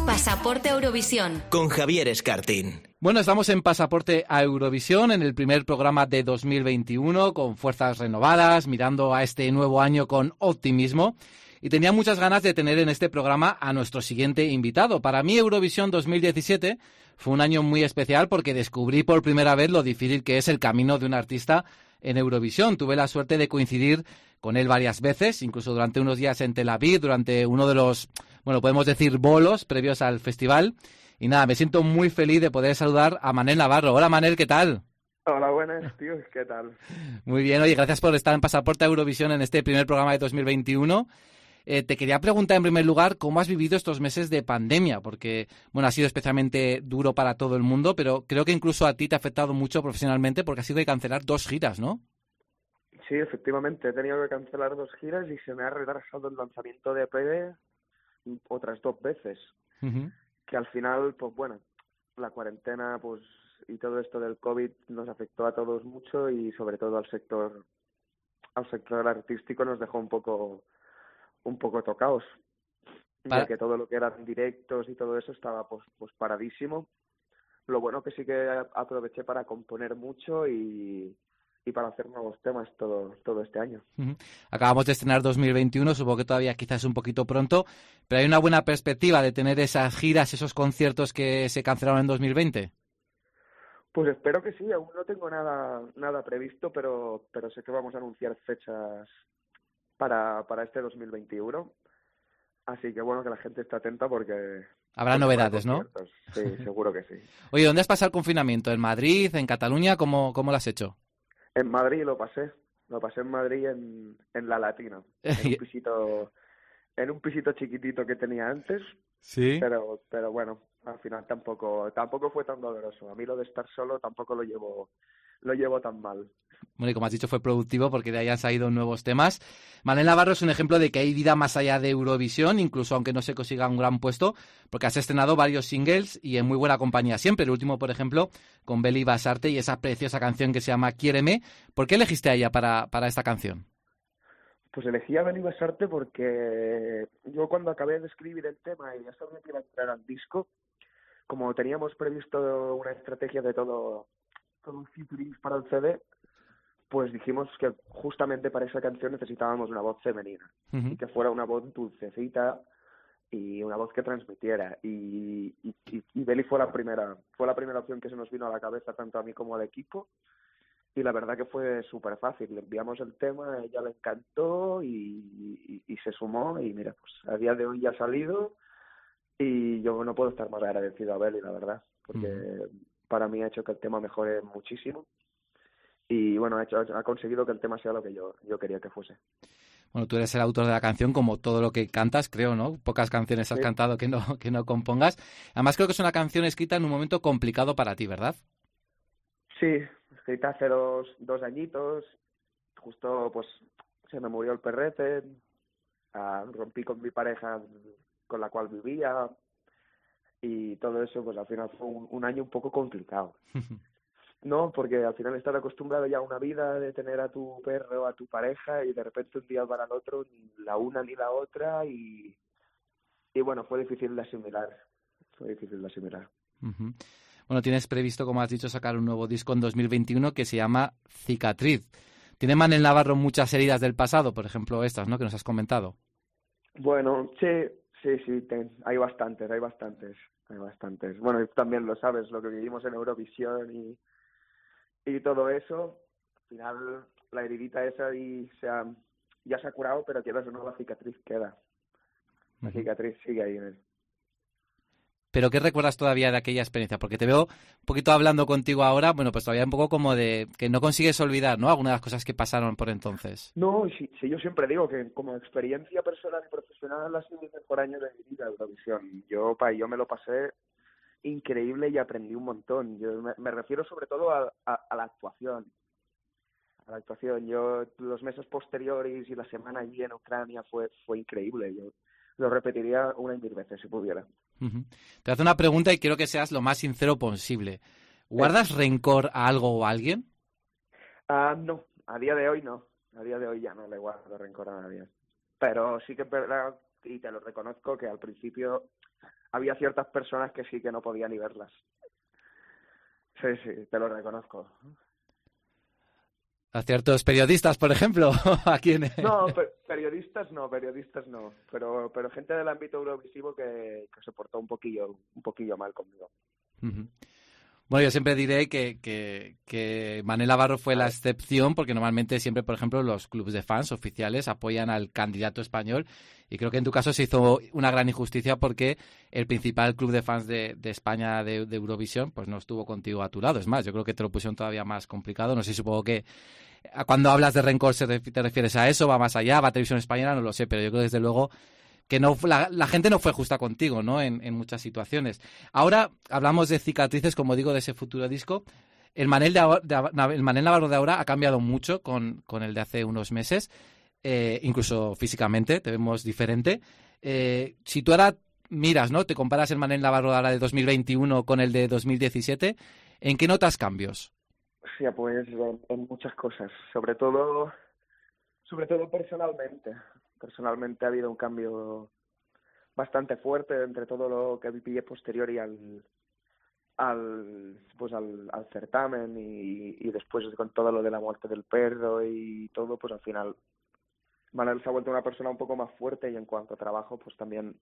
Pasaporte Eurovisión. Con Javier Escartín. Bueno, estamos en Pasaporte a Eurovisión, en el primer programa de 2021, con fuerzas renovadas, mirando a este nuevo año con optimismo. Y tenía muchas ganas de tener en este programa a nuestro siguiente invitado. Para mí, Eurovisión 2017 fue un año muy especial porque descubrí por primera vez lo difícil que es el camino de un artista en Eurovisión. Tuve la suerte de coincidir con él varias veces, incluso durante unos días en Tel Aviv, durante uno de los, bueno, podemos decir bolos previos al festival. Y nada, me siento muy feliz de poder saludar a Manel Navarro. Hola Manel, ¿qué tal? Hola, buenas, tío, ¿qué tal? Muy bien, oye, gracias por estar en Pasaporte a Eurovisión en este primer programa de 2021. Eh, te quería preguntar en primer lugar cómo has vivido estos meses de pandemia, porque bueno, ha sido especialmente duro para todo el mundo, pero creo que incluso a ti te ha afectado mucho profesionalmente porque has sido de cancelar dos giras, ¿no? Sí, efectivamente, he tenido que cancelar dos giras y se me ha retrasado el lanzamiento de EP otras dos veces. Que al final, pues bueno, la cuarentena pues y todo esto del COVID nos afectó a todos mucho y sobre todo al sector al sector artístico nos dejó un poco un poco tocados Para- ya que todo lo que eran directos y todo eso estaba pues pues paradísimo lo bueno que sí que aproveché para componer mucho y, y para hacer nuevos temas todo todo este año. Acabamos de estrenar 2021, supongo que todavía quizás un poquito pronto, pero hay una buena perspectiva de tener esas giras, esos conciertos que se cancelaron en 2020. Pues espero que sí, aún no tengo nada nada previsto, pero pero sé que vamos a anunciar fechas para para este 2021. Así que bueno, que la gente esté atenta porque Habrá porque novedades, ¿no? Sí, seguro que sí. Oye, ¿dónde has pasado el confinamiento? ¿En Madrid? ¿En Cataluña? ¿Cómo, cómo lo has hecho? En Madrid lo pasé, lo pasé en Madrid en, en la Latina, en un pisito en un pisito chiquitito que tenía antes, Sí. pero pero bueno, al final tampoco tampoco fue tan doloroso. A mí lo de estar solo tampoco lo llevo lo llevo tan mal. Bueno, y como has dicho, fue productivo porque de ahí han salido nuevos temas. Manel Navarro es un ejemplo de que hay vida más allá de Eurovisión, incluso aunque no se consiga un gran puesto, porque has estrenado varios singles y en muy buena compañía siempre. El último, por ejemplo, con Beli Basarte y esa preciosa canción que se llama Quiéreme. ¿Por qué elegiste a ella para, para esta canción? Pues elegí a Beni Basarte porque yo cuando acabé de escribir el tema y ya sabía que iba a entrar al disco, como teníamos previsto una estrategia de todo, todo featurings para el CD, pues dijimos que justamente para esa canción necesitábamos una voz femenina. Y que fuera una voz dulcecita y una voz que transmitiera. Y, y, y, y Beli fue la primera fue la primera opción que se nos vino a la cabeza tanto a mí como al equipo. Y la verdad que fue súper fácil. Le enviamos el tema ella le encantó y, y, y se sumó. Y mira pues a día de hoy ya ha salido. Y yo no puedo estar más agradecido a Beli la verdad. Porque para mí ha hecho que el tema mejore muchísimo y bueno ha hecho ha conseguido que el tema sea lo que yo yo quería que fuese Bueno, tú eres el autor de la canción, como todo lo que cantas, creo, ¿no? Pocas canciones has Sí. cantado que no, que no compongas. Además, creo que es una canción escrita en un momento complicado para ti, ¿verdad? Sí, escrita hace dos, dos añitos, justo pues se me murió el perrete, ah, rompí con mi pareja con la cual vivía y todo eso pues al final fue un, un año un poco complicado. No, porque al final estar acostumbrado ya a una vida de tener a tu perro, a tu pareja y de repente un día para el otro ni la una ni la otra y, y bueno, fue difícil de asimilar, fue difícil de asimilar. Bueno, tienes previsto, como has dicho, sacar un nuevo disco en 2021 que se llama Cicatriz. ¿Tiene Manel Navarro muchas heridas del pasado? Por ejemplo, estas, ¿no? Que nos has comentado. Bueno, sí, sí, sí, ten- hay bastantes, hay bastantes, hay bastantes. Bueno, y también lo sabes, lo que vivimos en Eurovisión y, y todo eso, al final la heridita esa y se ha- ya se ha curado, pero quieras o no, la cicatriz queda. La cicatriz sigue ahí en él. Pero ¿qué recuerdas todavía de aquella experiencia? Porque te veo un poquito hablando contigo ahora, bueno, pues todavía un poco como de que no consigues olvidar, ¿no? Algunas de las cosas que pasaron por entonces. No, sí, yo siempre digo que como experiencia personal y profesional ha sido el mejor año de mi vida Eurovisión. Yo, pa, yo me lo pasé increíble y aprendí un montón. Yo me, refiero sobre todo a la actuación. A la actuación. Yo, los meses posteriores y la semana allí en Ucrania fue, fue increíble. Yo lo repetiría una y mil veces si pudiera. Te hace una pregunta y quiero que seas lo más sincero posible. ¿Guardas rencor a algo o a alguien? Ah, no, a día de hoy no. A día de hoy ya no le guardo rencor a nadie. Pero sí que es verdad, y te lo reconozco, que al principio había ciertas personas que sí que no podía ni verlas. Sí, sí, te lo reconozco. A ciertos periodistas, por ejemplo, a quién No, pe- periodistas no, periodistas no. Pero, pero gente del ámbito eurovisivo que, que se portó un poquillo, un poquillo mal conmigo. Bueno, yo siempre diré que, que, que Manel Navarro fue la excepción porque normalmente siempre, por ejemplo, los clubes de fans oficiales apoyan al candidato español y creo que en tu caso se hizo una gran injusticia porque el principal club de fans de, de España de, de Eurovisión pues no estuvo contigo a tu lado. Es más, yo creo que te lo pusieron todavía más complicado. No sé, supongo que cuando hablas de rencor te refieres a eso, va más allá, va a televisión española, no lo sé, pero yo creo desde luego que no la, gente no fue justa contigo, ¿no? En, muchas situaciones. Ahora hablamos de cicatrices, como digo, de ese futuro disco. El Manel, el Manel Navarro de ahora ha cambiado mucho con, con el de hace unos meses, eh, incluso físicamente, te vemos diferente. Eh, si tú ahora miras, ¿no? Te comparas el Manel Navarro de ahora de 2021 con el de 2017, ¿en qué notas cambios? Sí, pues en, muchas cosas, sobre todo, sobre todo personalmente. Personalmente ha habido un cambio bastante fuerte entre todo lo que viví posterior y al, al, pues al, al certamen y, y después con todo lo de la muerte del perro y todo, pues al final Manuel se ha vuelto una persona un poco más fuerte y en cuanto a trabajo, pues también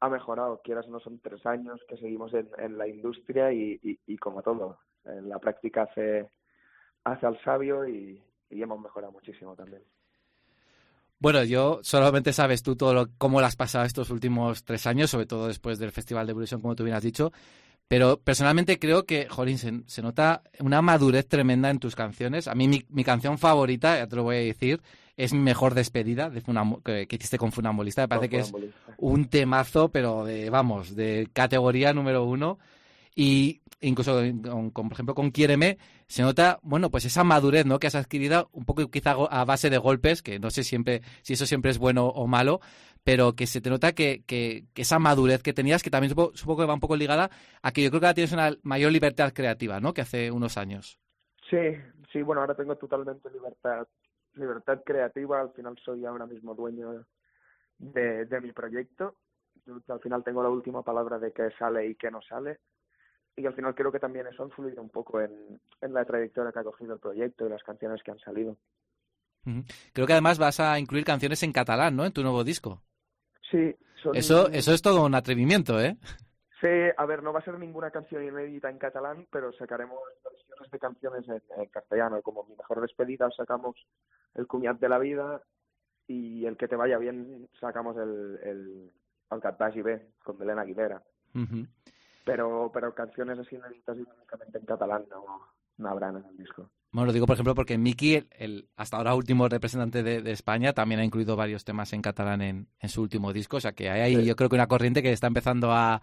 ha mejorado. Quieras o no, son tres años que seguimos en, en la industria y, y, como todo, la práctica hace, hace al sabio y, y hemos mejorado muchísimo también. Bueno, yo solamente sabes tú todo lo, cómo lo has pasado estos últimos tres años, sobre todo después del Festival de Eurovisión, como tú bien has dicho. Pero personalmente creo que, Jolín, se, se nota una madurez tremenda en tus canciones. A mí mi, mi canción favorita, ya te lo voy a decir, es mi mejor despedida de que, que hiciste con Funambulista. Me parece que es un temazo, pero de, vamos, de categoría número uno. Y incluso, con, por ejemplo, con Quiéreme, se nota, bueno, pues esa madurez, ¿no? Que has adquirido un poco quizá a base de golpes, que no sé siempre si eso siempre es bueno o malo, pero que se te nota que, que, esa madurez que tenías, que también supongo, supongo que va un poco ligada a que yo creo que ahora tienes una mayor libertad creativa, ¿no? Que hace unos años. Sí, sí, bueno, ahora tengo totalmente libertad, libertad creativa. Al final soy ahora mismo dueño de, de mi proyecto. Al final tengo la última palabra de qué sale y qué no sale. Y al final creo que también eso ha influido un poco en, en la trayectoria que ha cogido el proyecto y las canciones que han salido. Creo que además vas a incluir canciones en catalán, ¿no? En tu nuevo disco. Sí, son... Eso, eso es todo un atrevimiento, ¿eh? Sí, a ver, no va a ser ninguna canción inédita en catalán, pero sacaremos versiones de canciones en, en castellano. Como mi mejor despedida sacamos el cuñat de la vida y el que te vaya bien sacamos el, el, el vagi bé, con Belén Aguilera. Ujú. Pero, pero canciones así inéditas y únicamente en catalán no, no habrán en el disco. Bueno, lo digo, por ejemplo, porque Miki, el, el hasta ahora último representante de, de España, también ha incluido varios temas en catalán en, en su último disco. O sea que hay ahí, Sí. yo creo que una corriente que está empezando a,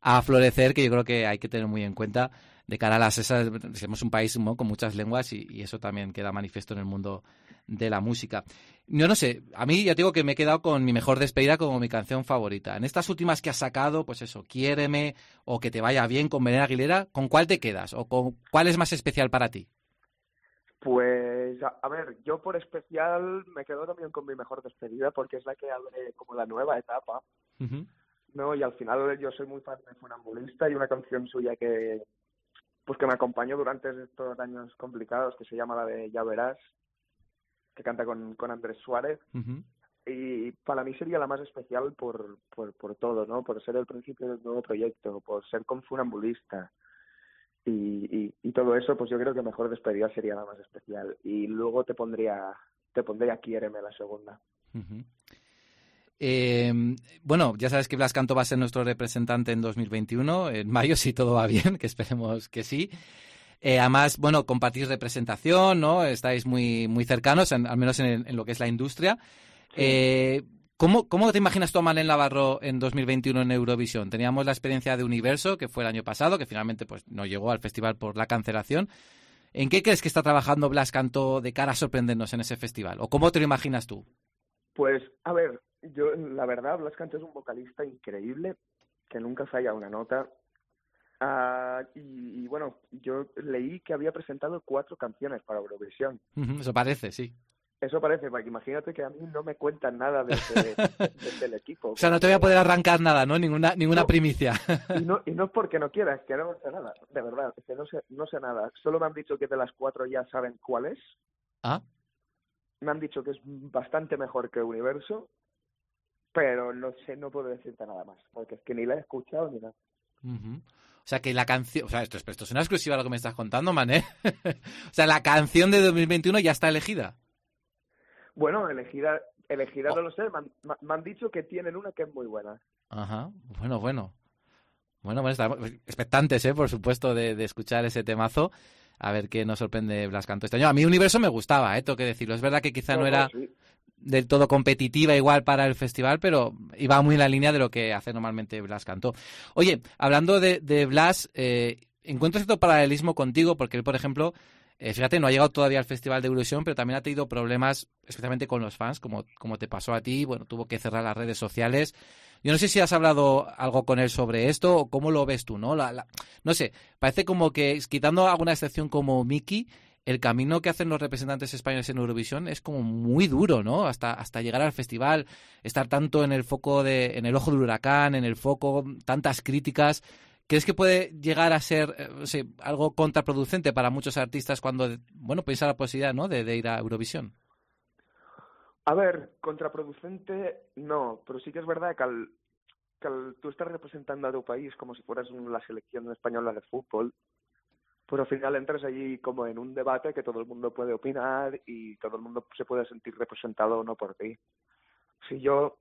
a florecer, que yo creo que hay que tener muy en cuenta de cara a las esas. Somos un país ¿no? con muchas lenguas y, y eso también queda manifiesto en el mundo de la música. Yo no sé, a mí ya digo que me he quedado con mi mejor despedida como mi canción favorita. En estas últimas que has sacado, pues eso, Quiéreme o Que te vaya bien con Belén Aguilera, ¿con cuál te quedas? ¿O con cuál es más especial para ti? Pues, a, a ver, yo por especial me quedo también con mi mejor despedida porque es la que abre como la nueva etapa. No, y al final yo soy muy fan de Funambulista y una canción suya que, pues que me acompañó durante estos años complicados, que se llama la de Ya Verás, que canta con, con Andrés Suárez. Y para mí sería la más especial por, por, por todo, ¿no? Por ser el principio del nuevo proyecto, por ser confunambulista. Y, y, y todo eso, pues yo creo que mejor despedida sería la más especial. Y luego te pondría, te pondría Quiéreme la segunda. Eh, bueno, ya sabes que Blas Canto va a ser nuestro representante en 2021, en mayo, si todo va bien, que esperemos que sí. Eh, además, bueno, compartís representación, ¿no? Estáis muy, muy cercanos, en- al menos en, en lo que es la industria. Eh, ¿cómo, ¿Cómo te imaginas tú a Manel Navarro en 2021 en Eurovisión? Teníamos la experiencia de Universo, que fue el año pasado, que finalmente pues, no llegó al festival por la cancelación. ¿En qué crees que está trabajando Blas Canto de cara a sorprendernos en ese festival? ¿O cómo te lo imaginas tú? Pues, a ver, yo, la verdad, Blas es un vocalista increíble, que nunca falla una nota. Ah, y, y bueno, yo leí que había presentado cuatro canciones para Eurovisión. Eso parece, sí. Eso parece, porque imagínate que a mí no me cuentan nada desde, desde el equipo. O sea, no te voy a poder arrancar nada, ¿no? Ninguna, ninguna primicia. Y no, y no es porque no quiera, es que no sé nada, de verdad, es que no sé, no sé nada. Solo me han dicho que de las cuatro ya saben cuál es. Ah. Me han dicho que es bastante mejor que Universo, pero no sé, no puedo decirte nada más, porque es que ni la he escuchado ni nada. O sea, que la canción... O sea, esto, es- esto es una exclusiva lo que me estás contando, man, ¿eh? o sea, la canción de 2021 ya está elegida. Bueno, elegida, elegida no lo sé, me han, me- me han dicho que tienen una que es muy buena. Ajá. Bueno, bueno. Bueno, bueno, estamos expectantes, ¿eh? Por supuesto, de, de escuchar ese temazo. A ver qué nos sorprende Blas Canto este año. A mí Universo me gustaba, ¿eh? Tengo que decirlo. Es verdad que quizá no, No, no, era sí. Del todo competitiva igual para el festival, pero iba muy en la línea de lo que hace normalmente Blas Cantó. Oye, hablando de, Blas, eh, encuentro cierto paralelismo contigo, porque él, por ejemplo, eh, fíjate, no ha llegado todavía al Festival de Eurovisión, pero también ha tenido problemas, especialmente con los fans, como, como te pasó a ti, bueno, tuvo que cerrar las redes sociales. Yo no sé si has hablado algo con él sobre esto o cómo lo ves tú, ¿no? La- la- no sé, parece como que, quitando alguna excepción como Miki, el camino que hacen los representantes españoles en Eurovisión es como muy duro, ¿no? Hasta, hasta llegar al festival, estar tanto en el foco de, en el ojo del huracán, en el foco, tantas críticas. ¿Crees que puede llegar a ser eh, algo contraproducente para muchos artistas cuando, bueno, piensa la posibilidad, ¿no? De, ir a Eurovisión. A ver, contraproducente no, pero sí que es verdad que al, que tú estás representando a tu país como si fueras la selección española de fútbol, pues al final entras allí como en un debate que todo el mundo puede opinar y todo el mundo se puede sentir representado o no por ti. Si yo,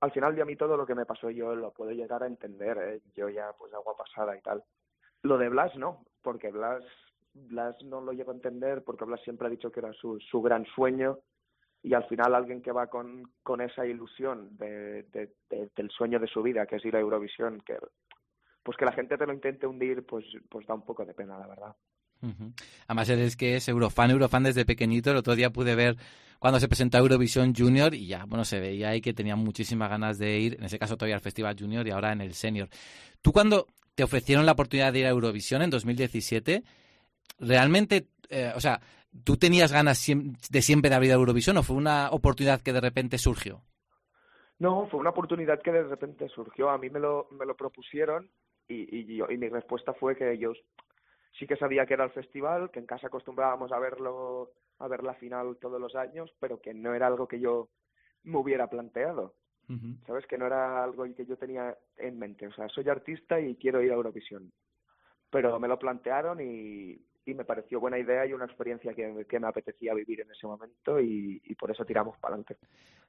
al final de a mí todo lo que me pasó yo lo puedo llegar a entender, ¿eh? yo ya pues agua pasada y tal. Lo de Blas no, porque Blas, Blas no lo llego a entender porque Blas siempre ha dicho que era su, su gran sueño y al final alguien que va con, con esa ilusión de, de- de- del sueño de su vida, que es ir a Eurovisión, que pues que la gente te lo intente hundir, pues, pues da un poco de pena, la verdad. Además, eres que es Eurofan, Eurofan desde pequeñito. El otro día pude ver cuando se presentó Eurovisión Junior y ya, bueno, se veía ahí que tenía muchísimas ganas de ir, en ese caso todavía al Festival Junior y ahora en el Senior. Tú cuando te ofrecieron la oportunidad de ir a Eurovisión en 2017, realmente, eh, o sea, ¿tú tenías ganas de siempre de abrir a Eurovisión o fue una oportunidad que de repente surgió? No, fue una oportunidad que de repente surgió. A mí me lo, me lo propusieron y, y, yo- y mi respuesta fue que yo sí que sabía que era el festival, que en casa acostumbrábamos a verlo, a ver la final todos los años, pero que no era algo que yo me hubiera planteado. ¿Sabes? Que no era algo que yo tenía en mente. O sea, soy artista y quiero ir a Eurovisión. Pero me lo plantearon y, y me pareció buena idea y una experiencia que, que me apetecía vivir en ese momento y, y por eso tiramos para adelante.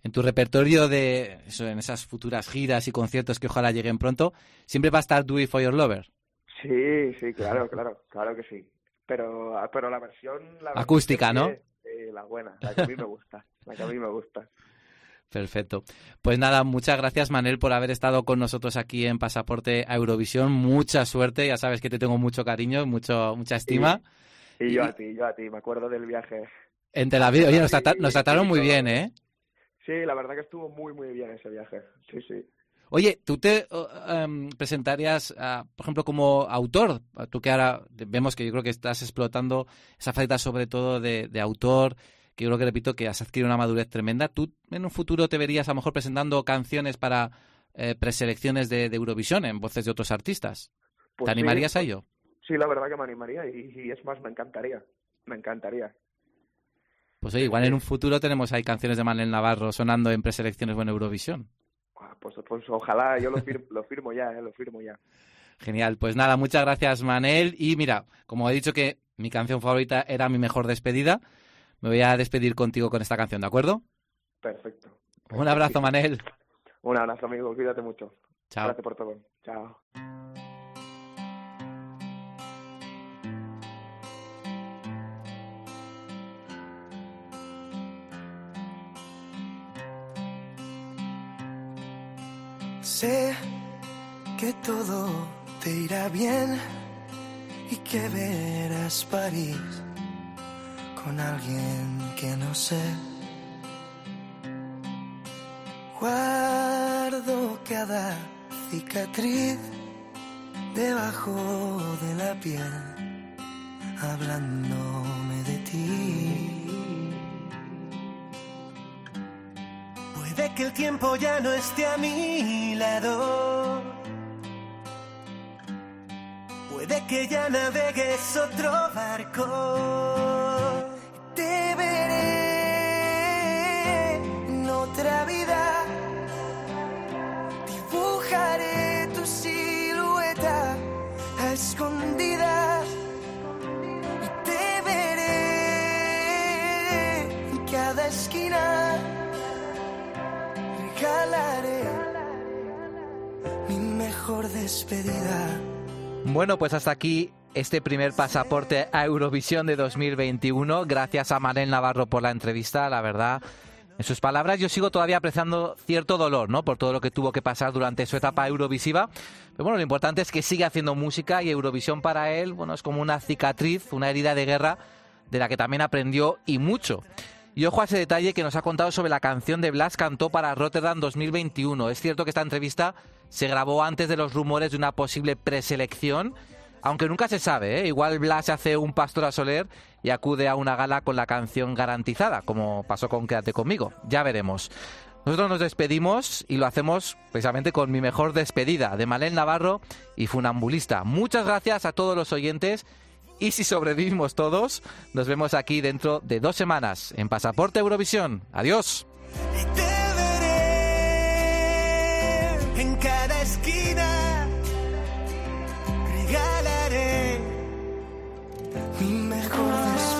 En tu repertorio de eso, en esas futuras giras y conciertos que ojalá lleguen pronto, siempre va a estar Do It For Your Lover. Sí, sí, claro, claro, claro que sí. Pero, pero la versión... La versión Acústica, ¿no? que- Sí, la buena, la que a mí me gusta, la que a mí me gusta. Perfecto. Pues nada, muchas gracias Manel por haber estado con nosotros aquí en Pasaporte a Eurovisión. Mucha suerte, ya sabes que te tengo mucho cariño, mucho, mucha estima. Y yo a ti, yo a ti, me acuerdo del viaje. En Tel Aviv, oye, nos, trata- nos trataron muy bien, ¿eh? Sí, la verdad que estuvo muy, muy bien ese viaje. Sí, sí. Oye, ¿tú te em, presentarías, por ejemplo, como autor? Tú que ahora vemos que yo creo que estás explotando esa faceta sobre todo de, de autor, que yo creo que repito que has adquirido una madurez tremenda. ¿Tú en un futuro te verías a lo mejor presentando canciones para eh, preselecciones de, de Eurovisión en voces de otros artistas? Pues ¿Te sí, animarías a pues- ello? sí, la verdad que me animaría y, y es más, me encantaría. Me encantaría. Pues oye, igual en un futuro tenemos ahí canciones de Manel Navarro sonando en preselecciones o en Eurovisión. Ah, Pues, pues ojalá, yo lo, fir- lo firmo ya, eh, lo firmo ya. Genial, pues nada, muchas gracias Manel. Y mira, como he dicho que mi canción favorita era mi mejor despedida, me voy a despedir contigo con esta canción, ¿de acuerdo? Perfecto. Un abrazo, Manel. Un abrazo, amigo. Cuídate mucho. Chao. Gracias por todo. Chao. Sé que todo te irá bien y que verás París con alguien que no sé. Guardo cada cicatriz debajo de la piel, hablándome de ti. Puede que el tiempo ya no esté a mi lado. Puede que ya navegues otro barco. Esquina regalaré mi mejor despedida. Bueno, pues hasta aquí este primer pasaporte a Eurovisión de 2021. Gracias a Manel Navarro por la entrevista, la verdad. En sus palabras, yo sigo todavía apreciando cierto dolor, ¿no? Por todo lo que tuvo que pasar durante su etapa eurovisiva. Pero bueno, lo importante es que sigue haciendo música y Eurovisión para él, bueno, es como una cicatriz, una herida de guerra de la que también aprendió y mucho. Y ojo a ese detalle que nos ha contado sobre la canción de Blas cantó para Rotterdam 2021. Es cierto que esta entrevista se grabó antes de los rumores de una posible preselección, aunque nunca se sabe, ¿eh? Igual Blas hace un pastor a Soler y acude a una gala con la canción garantizada, como pasó con Quédate conmigo. Ya veremos. Nosotros nos despedimos y lo hacemos precisamente con mi mejor despedida de Malén Navarro y Funambulista. Muchas gracias a todos los oyentes y si sobrevivimos todos, nos vemos aquí dentro de dos semanas en Pasaporte Eurovisión. Adiós. En cada esquina regalaré mi mejor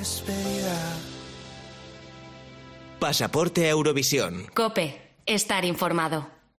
despedida. Pasaporte a Eurovisión. Cope, estar informado.